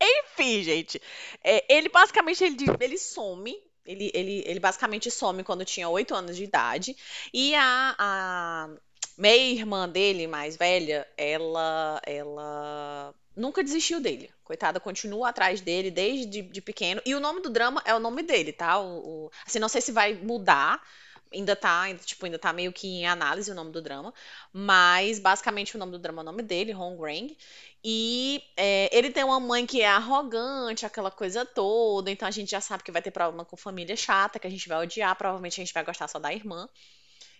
Enfim, gente. É, ele basicamente ele, ele some. Ele, ele, ele basicamente some quando tinha 8 anos de idade. E a, a meia-irmã dele, mais velha, ela, ela nunca desistiu dele. Coitada, continua atrás dele desde de, de pequeno. E o nome do drama é o nome dele, tá? O, o- assim, não sei se vai mudar. Ainda tá, ainda, tipo, ainda tá meio que em análise o nome do drama. Mas, basicamente, o nome do drama é o nome dele, Hong Rang. E é, ele tem uma mãe que é arrogante, aquela coisa toda. Então a gente já sabe que vai ter problema com família chata, que a gente vai odiar. Provavelmente a gente vai gostar só da irmã.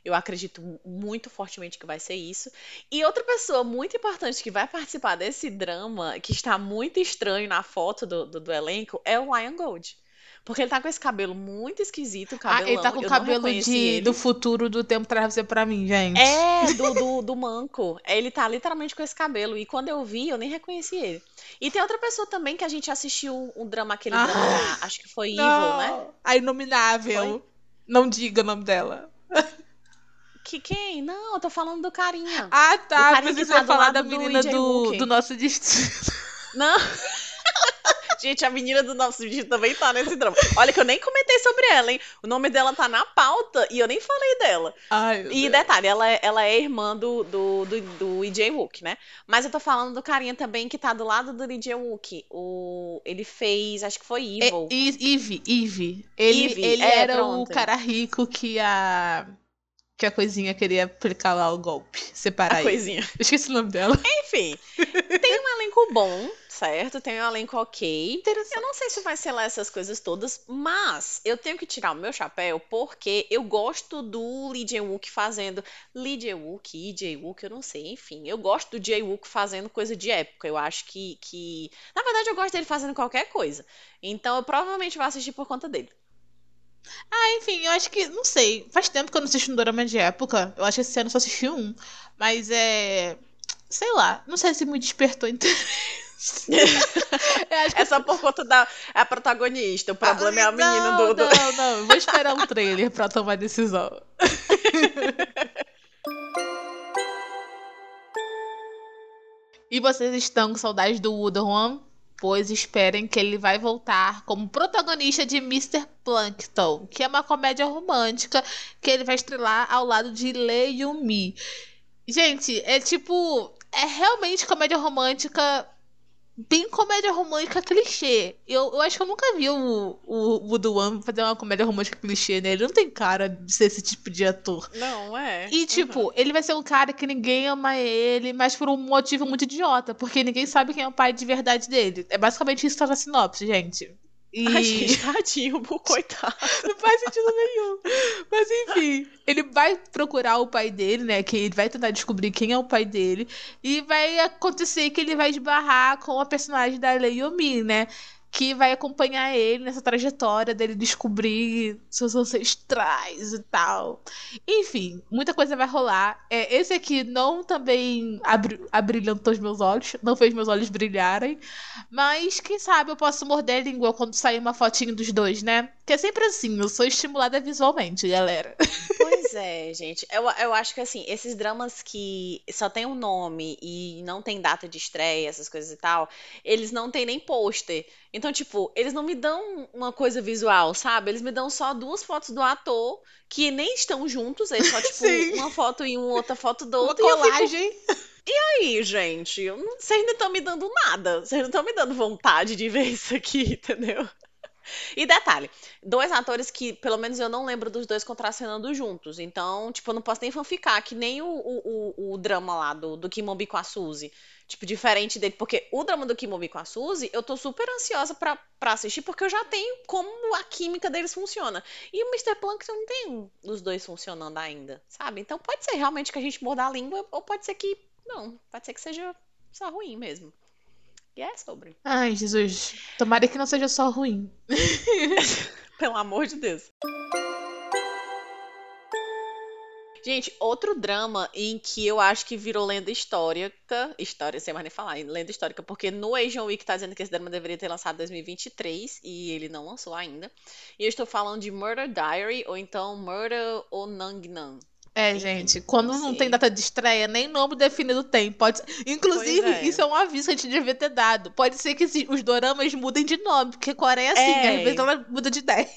Eu acredito mu- muito fortemente que vai ser isso. E outra pessoa muito importante que vai participar desse drama, que está muito estranho na foto do, do, do elenco, é o Ryan Gold. Porque ele tá com esse cabelo muito esquisito, Ah, ele tá cabelão, com o cabelo de, ele. do futuro do tempo traz você pra mim, gente. É, do, do, do manco. Ele tá literalmente com esse cabelo. E quando eu vi, eu nem reconheci ele. E tem outra pessoa também que a gente assistiu um drama, aquele Ah. drama, da- acho que foi Evil, Não, né? A inominável. Não diga o nome dela. Que quem? Não, eu tô falando do carinha. Ah, tá. carinha Mas você tá vai do falar lado da do menina do, Wook. do nosso distrito. Não. Gente, a menina do nosso vídeo também tá nesse drama. Olha que eu nem comentei sobre ela, hein? O nome dela tá na pauta e eu nem falei dela. Ai, E detalhe, ela, é- ela é irmã do, do, do, do EJ Wook, né? Mas eu tô falando do carinha também que tá do lado do EJ Wook. O, ele fez, acho que foi É, Evil. I- Eve, Eve. Ele, Eve, ele é, era o pronto. cara rico que a. Que a coisinha queria aplicar lá o golpe. Separar a ele. coisinha. Eu esqueci o nome dela. Enfim, tem um elenco bom, certo? Tem um elenco ok. Eu não sei se vai ser lá essas coisas todas, mas eu tenho que tirar o meu chapéu porque eu gosto do Lee Jae-wook fazendo Lee Jae-wook, Lee Jae-wook, eu não sei, enfim. Eu gosto do Jae-wook fazendo coisa de época. Eu acho que, que... Na verdade, eu gosto dele fazendo qualquer coisa. Então, eu provavelmente vou assistir por conta dele. Enfim, eu acho que. Não sei. Faz tempo que eu não assisto um dorama de época. Eu acho que esse ano eu só assisti um. Mas é. Sei lá. Não sei se me despertou interesse. É só por conta da a protagonista. O problema é a menina não, do... do- Não, não, eu vou esperar um trailer pra tomar decisão. e vocês estão com saudade do Wooderman? Pois esperem que ele vai voltar como protagonista de Mr. Plankton, que é uma comédia romântica que ele vai estrelar ao lado de Lee Yumi. Gente, é tipo. É realmente comédia romântica bem comédia romântica clichê. Eu, eu acho que eu nunca vi o, o Woodoo One fazer uma comédia romântica clichê, né? Ele não tem cara de ser esse tipo de ator. Não, é. E, tipo, ele vai ser um cara que ninguém ama ele, mas por um motivo muito idiota, porque ninguém sabe quem é o pai de verdade dele. É basicamente isso que tá na sinopse, gente. E Ai, gente, tadinho, coitado. não faz sentido nenhum. Mas enfim, ele vai procurar o pai dele, né? Que ele vai tentar descobrir quem é o pai dele. E vai acontecer que ele vai esbarrar com a personagem da Leiomi, né? Que vai acompanhar ele nessa trajetória dele descobrir seus ancestrais e tal. Enfim, muita coisa vai rolar. É, esse aqui não também abri abrilhantou os meus olhos, não fez meus olhos brilharem. Mas quem sabe eu posso morder a língua quando sair uma fotinho dos dois, né? Que é sempre assim, eu sou estimulada visualmente, galera. Pois é, gente. Eu, eu acho que assim, esses dramas que só tem um nome e não tem data de estreia, essas coisas e tal, eles não tem nem pôster. Então, tipo, eles não me dão uma coisa visual, sabe? Eles me dão só duas fotos do ator que nem estão juntos, é só, tipo, Sim. uma foto e uma outra foto do Uma outro. e eu fico, colagem. aí, gente, vocês não estão me dando nada. Vocês não estão me dando vontade de ver isso aqui, entendeu? E detalhe, dois atores que, pelo menos eu não lembro dos dois contracenando juntos. Então, tipo, eu não posso nem fanficar, que nem o, o, o, drama lá do, do Kimobi com a Suzy. Tipo, diferente dele. Porque o drama do Kimobi com a Suzy, eu tô super ansiosa pra, pra assistir, porque eu já tenho como a química deles funciona. E o Mr. Plankton não tem os dois funcionando ainda, sabe? Então pode ser realmente que a gente morda a língua, ou pode ser que. Não, pode ser que seja só ruim mesmo. E é sobre. Ai, Jesus. Tomara que não seja só ruim. Pelo amor de Deus. Gente, outro drama em que eu acho que virou lenda histórica. História, sem mais nem falar, lenda histórica, porque no Asian Week tá dizendo que esse drama deveria ter lançado em 2023 e ele não lançou ainda. E eu estou falando de Murder Diary ou então Murder Onangnan. É, Enfim, gente, quando não tem data de estreia, nem nome definido tem. Pode... Inclusive, é. isso é um aviso que a gente devia ter dado. Pode ser que os doramas mudem de nome, porque Coreia, assim, É. às vezes ela muda de ideia.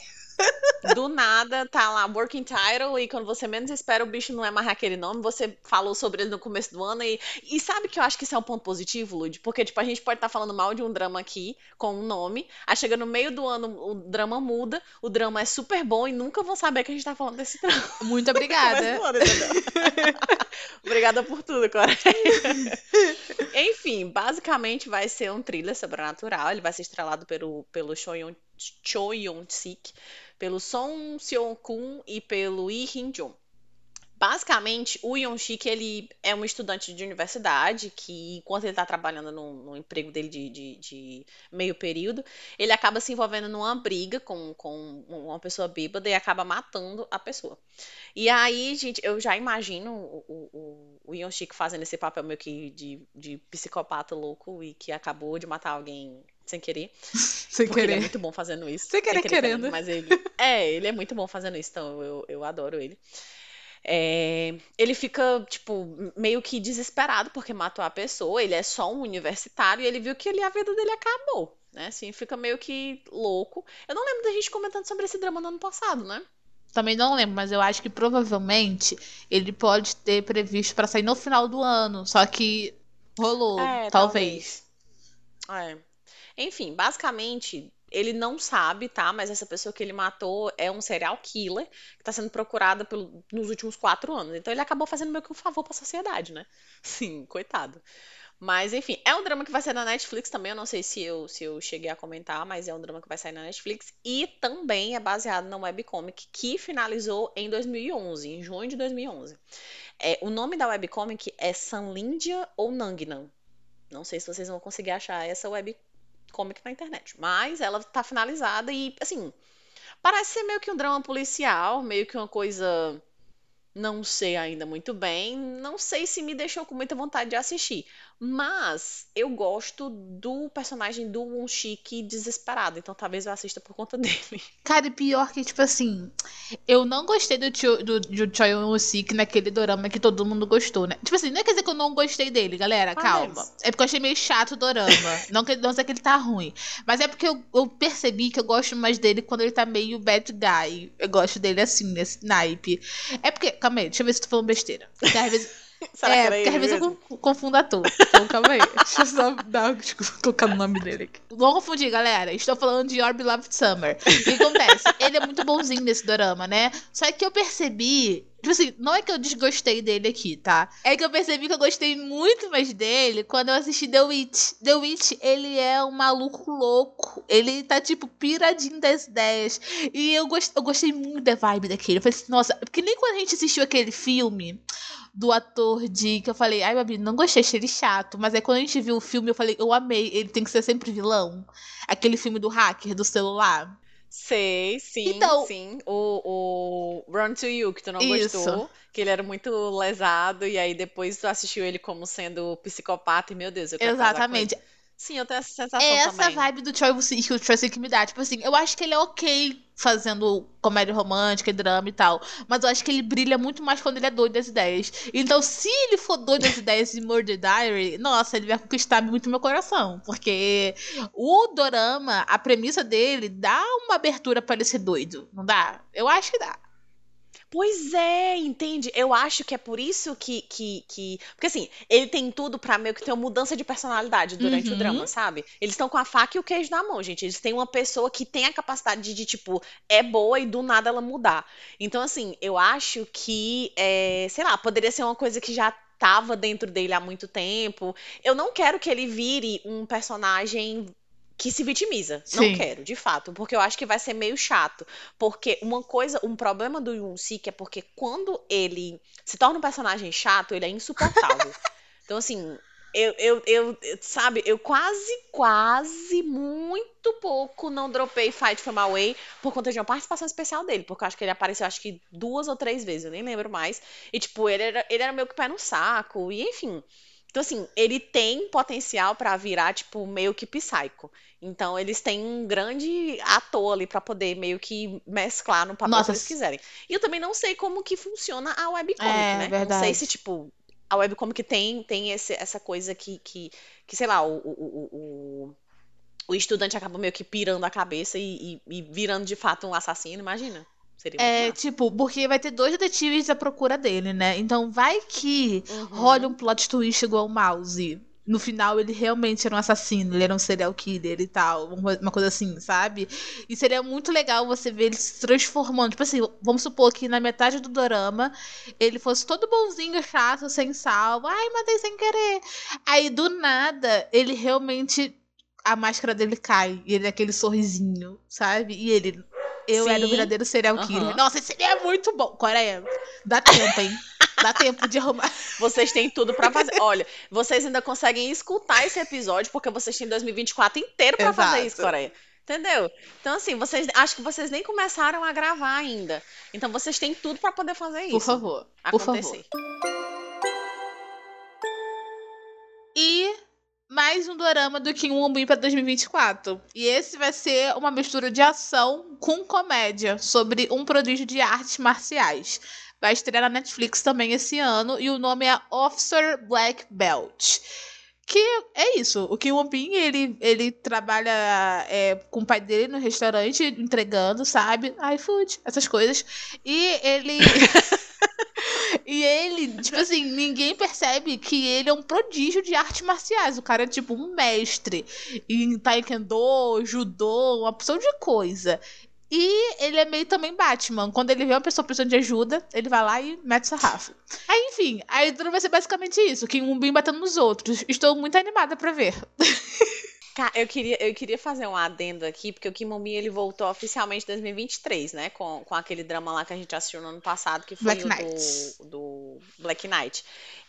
Do nada, tá lá, working title, e quando você menos espera, o bicho não é mais aquele nome. Você falou sobre ele no começo do ano. E, e sabe que eu acho que isso é um ponto positivo, Lud? Porque, tipo, a gente pode estar falando mal de um drama aqui, com um nome. Aí chega no meio do ano, o drama muda, o drama é super bom e nunca vão saber que a gente tá falando desse drama. Muito obrigada. obrigada por tudo, Cora. Enfim, basicamente vai ser um thriller sobrenatural. Ele vai ser estrelado pelo, pelo Cho Yun-sik pelo Song Seon-kun e pelo Lee Hin-jung. Basicamente, o Yeon-shik, ele é um estudante de universidade que, enquanto ele está trabalhando no, no, emprego dele de, de, de, meio período, ele acaba se envolvendo numa briga com, com uma pessoa bêbada e acaba matando a pessoa. E aí, gente, eu já imagino o, o, o Yeon-shik fazendo esse papel meio que de, de psicopata louco e que acabou de matar alguém sem querer. sem porque querer. ele é muito bom fazendo isso. Sem querer, querer querendo. Mas ele. É, ele é muito bom fazendo isso, então eu, eu adoro ele. É, ele fica, tipo, meio que desesperado porque matou a pessoa. Ele é só um universitário e ele viu que ele, a vida dele acabou. Né? Assim, fica meio que louco. Eu não lembro da gente comentando sobre esse drama no ano passado, né? Também não lembro, mas eu acho que provavelmente ele pode ter previsto para sair no final do ano. Só que rolou, É, talvez. talvez. É. Enfim, basicamente, ele não sabe, tá? Mas essa pessoa que ele matou é um serial killer que tá sendo procurada pelo- nos últimos quatro anos. Então ele acabou fazendo meio que um favor pra sociedade, né? Sim, coitado. Mas enfim, é um drama que vai sair na Netflix também. Eu não sei se eu, se eu cheguei a comentar, mas é um drama que vai sair na Netflix. E também é baseado na webcomic que finalizou em 2011, em junho de 2011. É, o nome da webcomic é Sanlindia ou Nangnam. Não sei se vocês vão conseguir achar essa webcomic na internet. Mas ela tá finalizada e, assim, parece ser meio que um drama policial, meio que uma coisa. Não sei ainda muito bem. Não sei se me deixou com muita vontade de assistir. Mas eu gosto do personagem do Won-Shik desesperado. Então talvez eu assista por conta dele. Cara, e pior que, tipo assim, eu não gostei do, do, do Choi Yun-sik naquele dorama que todo mundo gostou, né? Tipo assim, não quer dizer que eu não gostei dele, galera, calma. deles? É porque eu achei meio chato o dorama. não, que, não sei que ele tá ruim. Mas é porque eu, eu percebi que eu gosto mais dele quando ele tá meio bad guy. Eu gosto dele assim, nesse naipe. É porque, calma aí, deixa eu ver se eu tô falando besteira. Porque às vezes, Será é, que era porque às vezes eu mesmo? con- confundo ator. Então, calma aí. Deixa eu só dar, eu colocar o nome dele aqui. Não confundir, galera. Estou falando de Your Beloved Summer. O que acontece? Ele é muito bonzinho nesse dorama, né? Só que eu percebi. Tipo assim, não é que eu desgostei dele aqui, tá? É que eu percebi que eu gostei muito mais dele quando eu assisti The Witch. The Witch, ele é um maluco louco. Ele tá, tipo, piradinho das ideias. E eu, gost... eu gostei muito da vibe daquele. Eu falei assim, nossa, porque nem quando a gente assistiu aquele filme do ator de que eu falei, ai, Babi, não gostei, achei ele chato. Mas aí quando a gente viu o filme, eu falei, eu amei, ele tem que ser sempre vilão. Aquele filme do hacker do celular. Sei, sim, Então- sim. O, o Run to You, que tu não Isso. gostou, que ele era muito lesado, e aí depois tu assistiu ele como sendo psicopata, e meu Deus, eu quero Exatamente. Sim, eu tenho essa sensação É essa também. vibe do Troy que o Troy Sick me dá. Tipo assim, eu acho que ele é ok fazendo comédia romântica e drama e tal. Mas eu acho que ele brilha muito mais quando ele é doido das ideias. Então, se ele for doido das ideias de Murder Diary, nossa, ele vai conquistar muito meu coração. Porque o dorama, a premissa dele, dá uma abertura pra ele ser doido. Não dá? Eu acho que dá. Pois é, entende? Eu acho que é por isso que, que, que... Porque assim, ele tem tudo pra meio que ter uma mudança de personalidade durante o Uhum. drama, sabe? Eles estão com a faca e o queijo na mão, gente. Eles têm uma pessoa que tem a capacidade de, de, tipo, é boa e do nada ela mudar. Então, assim, eu acho que, é, sei lá, poderia ser uma coisa que já tava dentro dele há muito tempo. Eu não quero que ele vire um personagem que se vitimiza. Não Sim. quero, de fato, porque eu acho que vai ser meio chato. Porque uma coisa, um problema do Yoon Sik é porque quando ele se torna um personagem chato, ele é insuportável. então, assim, eu, eu, eu, sabe, eu quase, quase, muito pouco não dropei Fight From Away por conta de uma participação especial dele, porque eu acho que ele apareceu, acho que duas ou três vezes, eu nem lembro mais. E, tipo, ele era, ele era meio que pé no saco, e enfim. Então, assim, ele tem potencial pra virar, tipo, meio que psycho. Então, eles têm um grande ator ali pra poder meio que mesclar no papel Nossa, que eles quiserem. E eu também não sei como que funciona a webcomic, É, né? Não verdade. sei se, tipo, a webcomic tem, tem esse, essa coisa que, que, que sei lá, o, o, o, o, estudante acaba meio que pirando a cabeça e, e- e virando de fato um assassino, imagina. Seria É, tipo, porque vai ter dois detetives à procura dele, né? Então vai que Uhum. rola um plot twist igual o Mouse. No final, ele realmente era um assassino, ele era um serial killer e tal. Uma coisa assim, sabe? E seria muito legal você ver ele se transformando. Tipo assim, vamos supor que na metade do dorama ele fosse todo bonzinho, chato, sem sal. Ai, matei sem querer. Aí do nada, ele realmente. A máscara dele cai. E ele é aquele sorrisinho, sabe? E ele. Eu era o Sim. verdadeiro serial killer. Nossa, isso seria muito bom. Coreia, dá tempo, hein? Dá tempo de arrumar. Vocês têm tudo pra fazer. Olha, vocês ainda conseguem escutar esse episódio porque vocês têm 2024 inteiro pra fazer isso, Coreia. Entendeu? Então, assim, vocês acho que vocês nem começaram a gravar ainda. Então, vocês têm tudo pra poder fazer isso. Por favor. Por favor. acontecer. E mais um dorama do Kim Won-bin para 2024. E esse vai ser uma mistura de ação com comédia sobre um prodígio de artes marciais. Vai estrear na Netflix também esse ano e o nome é Officer Black Belt. Que é isso, o Kim Won-bin, ele, ele trabalha é, com o pai dele no restaurante, entregando, sabe? iFood, essas coisas. E ele... E ele, tipo assim, ninguém percebe que ele é um prodígio de artes marciais. O cara é tipo um mestre em taekwondo, judô, uma opção de coisa. E ele é meio também Batman. Quando ele vê uma pessoa precisando de ajuda, ele vai lá e mete o sarrafo. Aí, enfim, a editora vai ser basicamente isso: Kim Won-bin batendo nos outros. Estou muito animada pra ver. Cara, eu queria, eu queria fazer um adendo aqui, porque o Kim Min ele voltou oficialmente em 2023, né? Com, com aquele drama lá que a gente assistiu no ano passado, que foi Black o do, do Black Knight.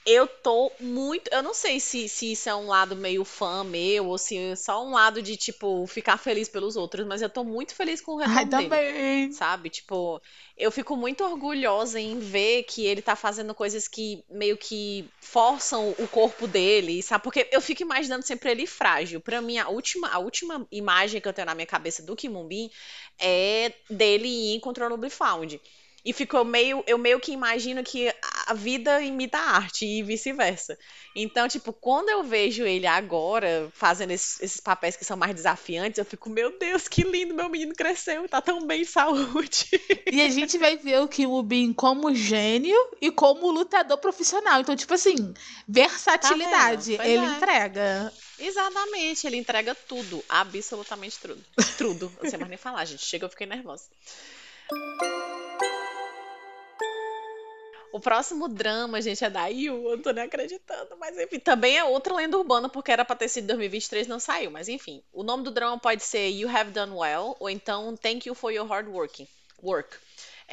Eu tô muito. Eu não sei se, se isso é um lado meio fã meu, ou se é só um lado de, tipo, ficar feliz pelos outros, mas eu tô muito feliz com o retorno Ai, dele. também. Sabe? Tipo, eu fico muito orgulhosa em ver que ele tá fazendo coisas que meio que forçam o corpo dele, sabe? Porque eu fico imaginando sempre ele frágil. Pra mim, a última, a última imagem que eu tenho na minha cabeça do Kim Bin é dele em Incontrollably Found. E ficou meio, eu meio que imagino que a vida imita a arte e vice-versa. Então, tipo, quando eu vejo ele agora fazendo esses, esses papéis que são mais desafiantes, eu fico, meu Deus, que lindo, meu menino cresceu, tá tão bem de saúde. E a gente vai ver o Kim Woo-bin como gênio e como lutador profissional. Então, tipo assim, versatilidade. Tá ele é. entrega. Exatamente, ele entrega tudo, absolutamente tudo. Tudo. Não sei mais nem falar, gente. Chega, eu fiquei nervosa. O próximo drama, gente, é da Yu, eu não tô nem acreditando, mas enfim, também é outra lenda urbana, porque era pra ter sido 2023 não saiu, mas enfim. O nome do drama pode ser You Have Done Well, ou então Thank You for Your Hard Working, Work.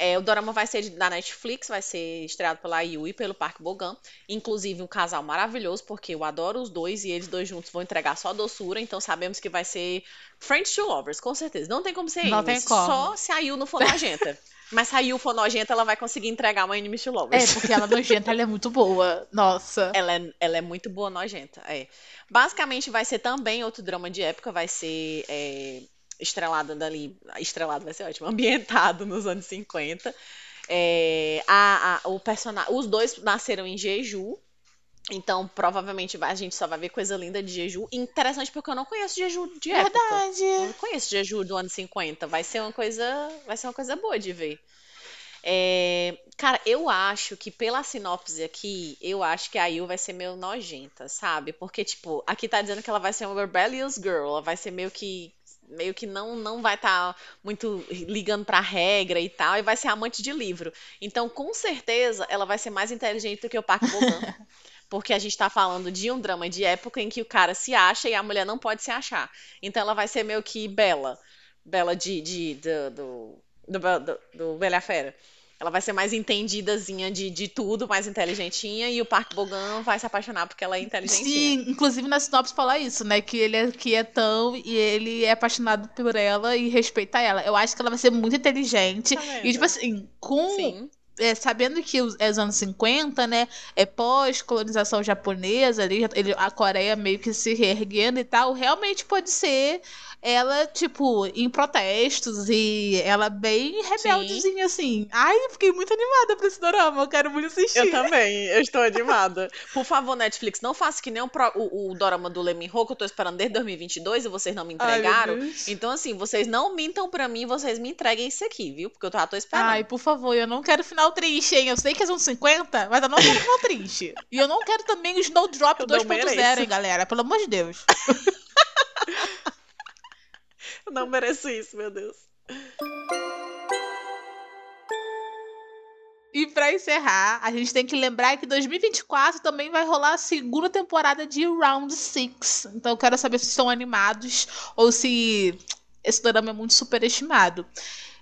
É, o drama vai ser da Netflix, vai ser estreado pela Yu e pelo Park Bogan. Inclusive, um casal maravilhoso, porque eu adoro os dois e eles dois juntos vão entregar só doçura, então sabemos que vai ser Friends to Lovers, com certeza. Não tem como ser Não tem como. só se a Yu não for nojenta. Mas Yu for nojenta, ela vai conseguir entregar uma Enemies to É, Lovers. porque ela nojenta, ela é muito boa. Nossa. Ela é, ela é muito boa nojenta, é. Basicamente vai ser também outro drama de época, vai ser é, estrelado dali, estrelado vai ser ótimo, ambientado nos anos 50. É, a, a- o persona, os dois nasceram em Jeju, então provavelmente a gente só vai ver coisa linda de Jeju. Interessante porque eu não conheço Jeju de época. Eu Verdade. não conheço Jeju do ano 50. Vai ser uma coisa, vai ser uma coisa boa de ver. É, cara, eu acho que pela sinopse aqui, eu acho que a Yu vai ser meio nojenta, sabe? Porque, tipo, aqui tá dizendo que ela vai ser uma rebellious girl, ela vai ser meio que meio que não não vai estar muito ligando pra regra e tal, e vai ser amante de livro. Então, com certeza, ela vai ser mais inteligente do que o Park Bo-gum. Porque a gente tá falando de um drama de época em que o cara se acha e a mulher não pode se achar. Então ela vai ser meio que Bela. Bela de, de, do, do, do, do, do Bela Fera. Ela vai ser mais entendidazinha de, de tudo, mais inteligentinha, e o Park Bogan vai se apaixonar porque ela é inteligentinha. Sim, inclusive na sinopse fala isso, né? Que ele é quietão e ele é apaixonado por ela e respeita ela. Eu acho que ela vai ser muito inteligente. Tá e, tipo assim, com Sim. É, sabendo que os, é os anos 50, né? É pós-colonização japonesa, ali, ele, a Coreia meio que se reerguendo e tal, realmente pode ser ela, tipo, em protestos e ela bem rebeldezinha, assim. Ai, fiquei muito animada pra esse dorama, eu quero muito assistir. Eu também, eu estou animada. Por favor, Netflix, não faça que nem o, pro- o, o dorama do Lemon Ho, que eu tô esperando desde 2022 e vocês não me Ai, entregaram. Deus. então, assim, vocês não mintam pra mim, vocês me entreguem isso aqui, viu? Porque eu já tô esperando. Ai, por favor, eu não quero final triste, hein? Eu sei que são 50, mas eu não quero final triste. E eu não quero também o Snowdrop Eu não 2.0, mereço. hein, galera? Pelo amor de Deus. Não mereço isso, meu Deus. E pra encerrar, a gente tem que lembrar que 2024 também vai rolar a segunda temporada de Round Six. Então eu quero saber se estão animados ou se esse drama é muito superestimado.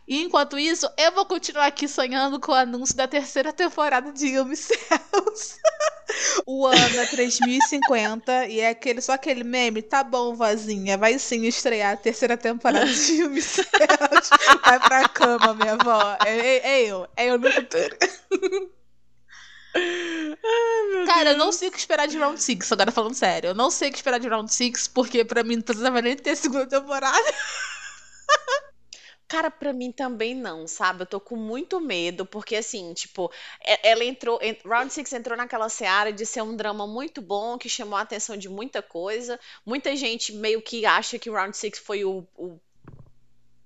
E enquanto isso, eu vou continuar aqui sonhando com o anúncio da terceira temporada de Yumi Cells. o ano é 3050 e é aquele, só aquele meme, tá bom, vozinha, vai sim estrear a terceira temporada de Yumi Cells. Vai pra cama, minha avó. É, é- é eu, é eu no futuro. Cara, eu não sei o que esperar de Round 6, agora falando sério. Eu não sei o que esperar de Round 6, porque pra mim não precisava nem ter segunda temporada. Cara, pra mim também não, sabe? Eu tô com muito medo, porque assim, tipo, ela entrou, en- Round Six entrou naquela seara de ser um drama muito bom, que chamou a atenção de muita coisa. Muita gente meio que acha que Round Six foi o, o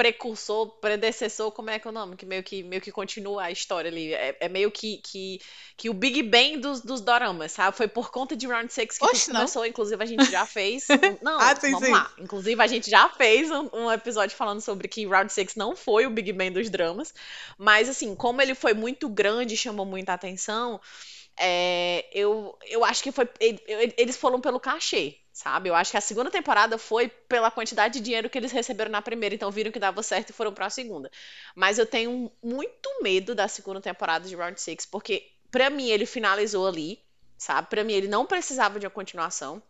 precursor, predecessor, como é que é o nome? Que meio que, meio que continua a história ali. É, é meio que, que, que o Big Bang dos, dos doramas, sabe? Foi por conta de Round Six que Oxe, começou, inclusive a gente já fez. um- Não, Ah, sim, vamos sim. lá. Inclusive, a gente já fez um, um episódio falando sobre que Round Six não foi o Big Bang dos dramas. Mas, assim, como ele foi muito grande e chamou muita atenção, é, eu, eu acho que foi. ele- ele- Eles foram pelo cachê, sabe? Eu acho que a segunda temporada foi pela quantidade de dinheiro que eles receberam na primeira, então viram que dava certo e foram pra segunda. Mas eu tenho muito medo da segunda temporada de Round Six, porque pra mim ele finalizou ali, sabe? Pra mim ele não precisava de uma continuação.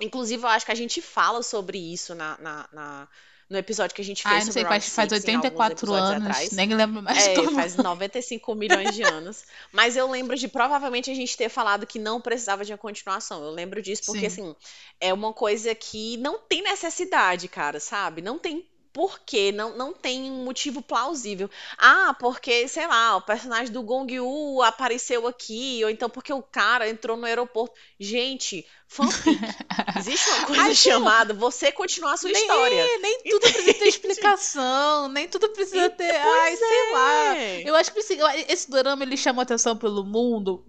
Inclusive, eu acho que a gente fala sobre isso na, na- na- no episódio que a gente fez Ai, não sei, faz, faz Six, em alguns 84 episódios anos. atrás. Nem lembro mais É, como. faz 95 milhões de anos. Mas eu lembro de provavelmente a gente ter falado que não precisava de uma continuação. Eu lembro disso porque, Sim. assim, é uma coisa que não tem necessidade, cara, sabe? Não tem porquê, não, não tem um motivo plausível. Ah, porque, sei lá, o personagem do Gong Yu apareceu aqui, ou então porque o cara entrou no aeroporto. Gente, fanfic. Existe uma coisa Ai, chamada você continuar a sua nem, história. nem tudo precisa ter explicação, nem tudo precisa ter. Ai, sei lá. É. Eu acho que assim, eu- esse dorama ele chamou atenção pelo mundo,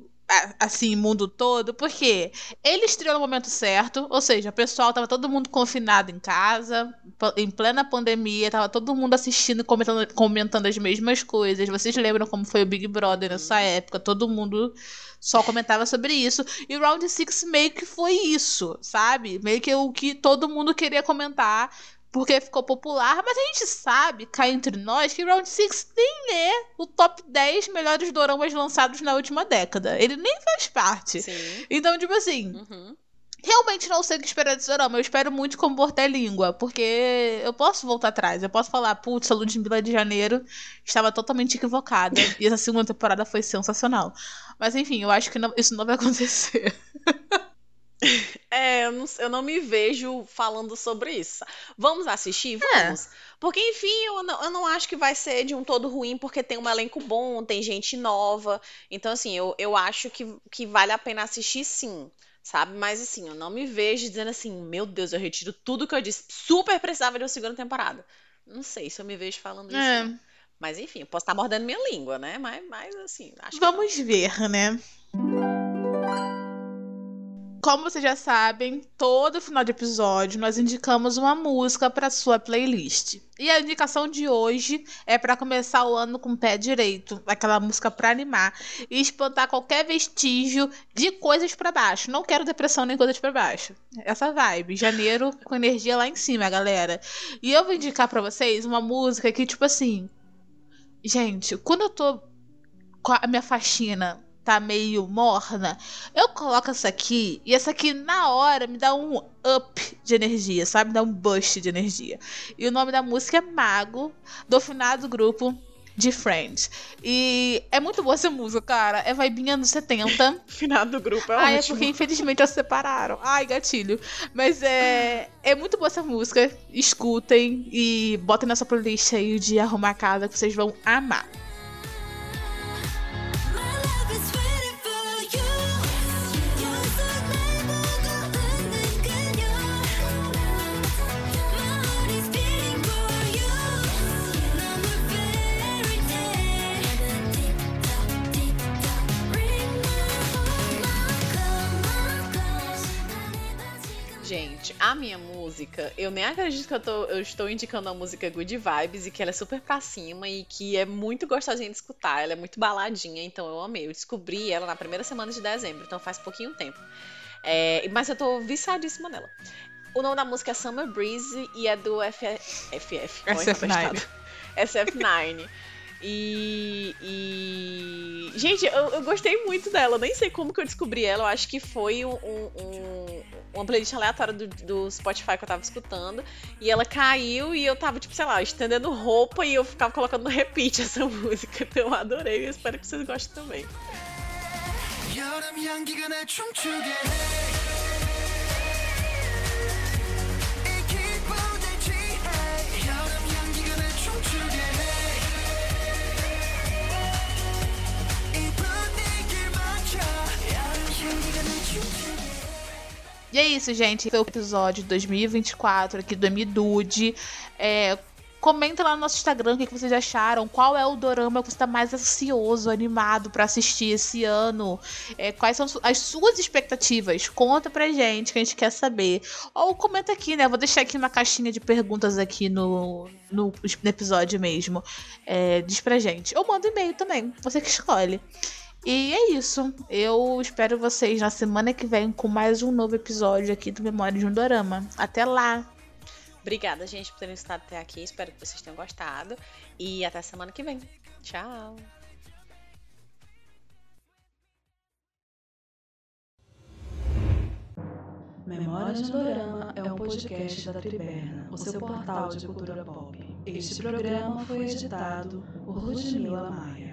assim, mundo todo, porque ele estreou no momento certo, ou seja, o pessoal tava todo mundo confinado em casa, em plena pandemia, tava todo mundo assistindo e comentando, comentando as mesmas coisas. Vocês lembram como foi o Big Brother nessa época? Todo mundo só comentava sobre isso. E o Round Six meio que foi isso, sabe? Meio que o que todo mundo queria comentar porque ficou popular, mas a gente sabe, cá entre nós, que Round 6 nem é o top 10 melhores doramas lançados na última década. Ele nem faz parte. Sim. Então, tipo assim, Uhum. realmente não sei o que esperar desse dorama. Eu espero muito como Borté Língua, porque eu posso voltar atrás. Eu posso falar, putz, a Ludmilla de Janeiro estava totalmente equivocada. e essa segunda temporada foi sensacional. Mas enfim, eu acho que não- isso não vai acontecer. É, eu não, eu não me vejo falando sobre isso. Vamos assistir? Vamos. Porque, enfim, eu não, eu não acho que vai ser de um todo ruim, porque tem um elenco bom, tem gente nova. Então, assim, eu, eu acho que, que vale a pena assistir sim, sabe? Mas, assim, eu não me vejo dizendo assim, meu Deus, eu retiro tudo que eu disse. Super precisava de uma segunda temporada. Não sei se eu me vejo falando isso. É. não. Mas, enfim, eu posso estar mordendo minha língua, né? Mas, mas assim, acho que não. Vamos ver, né? Como vocês já sabem, todo final de episódio nós indicamos uma música para sua playlist. E a indicação de hoje é para começar o ano com o pé direito, aquela música para animar e espantar qualquer vestígio de coisas para baixo. Não quero depressão nem coisas para baixo. Essa vibe, janeiro com energia lá em cima, galera. E eu vou indicar para vocês uma música que tipo assim, gente, quando eu tô com a minha faxina tá meio morna, eu coloco essa aqui e essa aqui na hora me dá um up de energia, sabe? Me dá um boost de energia. E o nome da música é Mago, do finado grupo de Friends. E é muito boa essa música, cara. É vibinha dos 70. Final do grupo é Ai, é porque infelizmente eles se separaram. Ai, gatilho. Mas é, é muito boa essa música. Escutem e botem nessa playlist aí de arrumar a casa que vocês vão amar. A minha música, eu nem acredito que eu, tô, eu estou indicando a música Good Vibes e que ela é super pra cima e que é muito gostosinha de escutar. Ela é muito baladinha, então eu amei. Eu descobri ela na primeira semana de dezembro, então faz pouquinho tempo. É, mas eu tô viciadíssima nela. O nome da música é Summer Breeze e é do FF. ó, SF9. emprestado. SF9. E, e- Gente, eu, eu gostei muito dela. Eu nem sei como que eu descobri ela. Eu acho que foi um, um- um- uma playlist aleatória do, do Spotify que eu tava escutando. E ela caiu e eu tava, tipo, sei lá, estendendo roupa e eu ficava colocando no repeat essa música. Então eu adorei e espero que vocês gostem também. 여름 향기가 날 춤추게 해. E é isso, gente. Foi o episódio 2024 aqui do Emidude. É, comenta lá no nosso Instagram o que vocês acharam. Qual é o dorama que você tá mais ansioso, animado pra assistir esse ano? É, quais são as suas expectativas? Conta pra gente, que a gente quer saber. Ou comenta aqui, né? Vou deixar aqui uma caixinha de perguntas aqui no, no, no episódio mesmo. É, diz pra gente. Ou manda um e-mail também, você que escolhe. E é isso. Eu espero vocês na semana que vem com mais um novo episódio aqui do Memória de um Dorama. Até lá! Obrigada, gente, por terem estado até aqui. Espero que vocês tenham gostado. E até semana que vem. Tchau! Memórias do Dorama é um podcast da Triberna, o seu portal de cultura pop. Este programa foi editado por Ludmila Mar.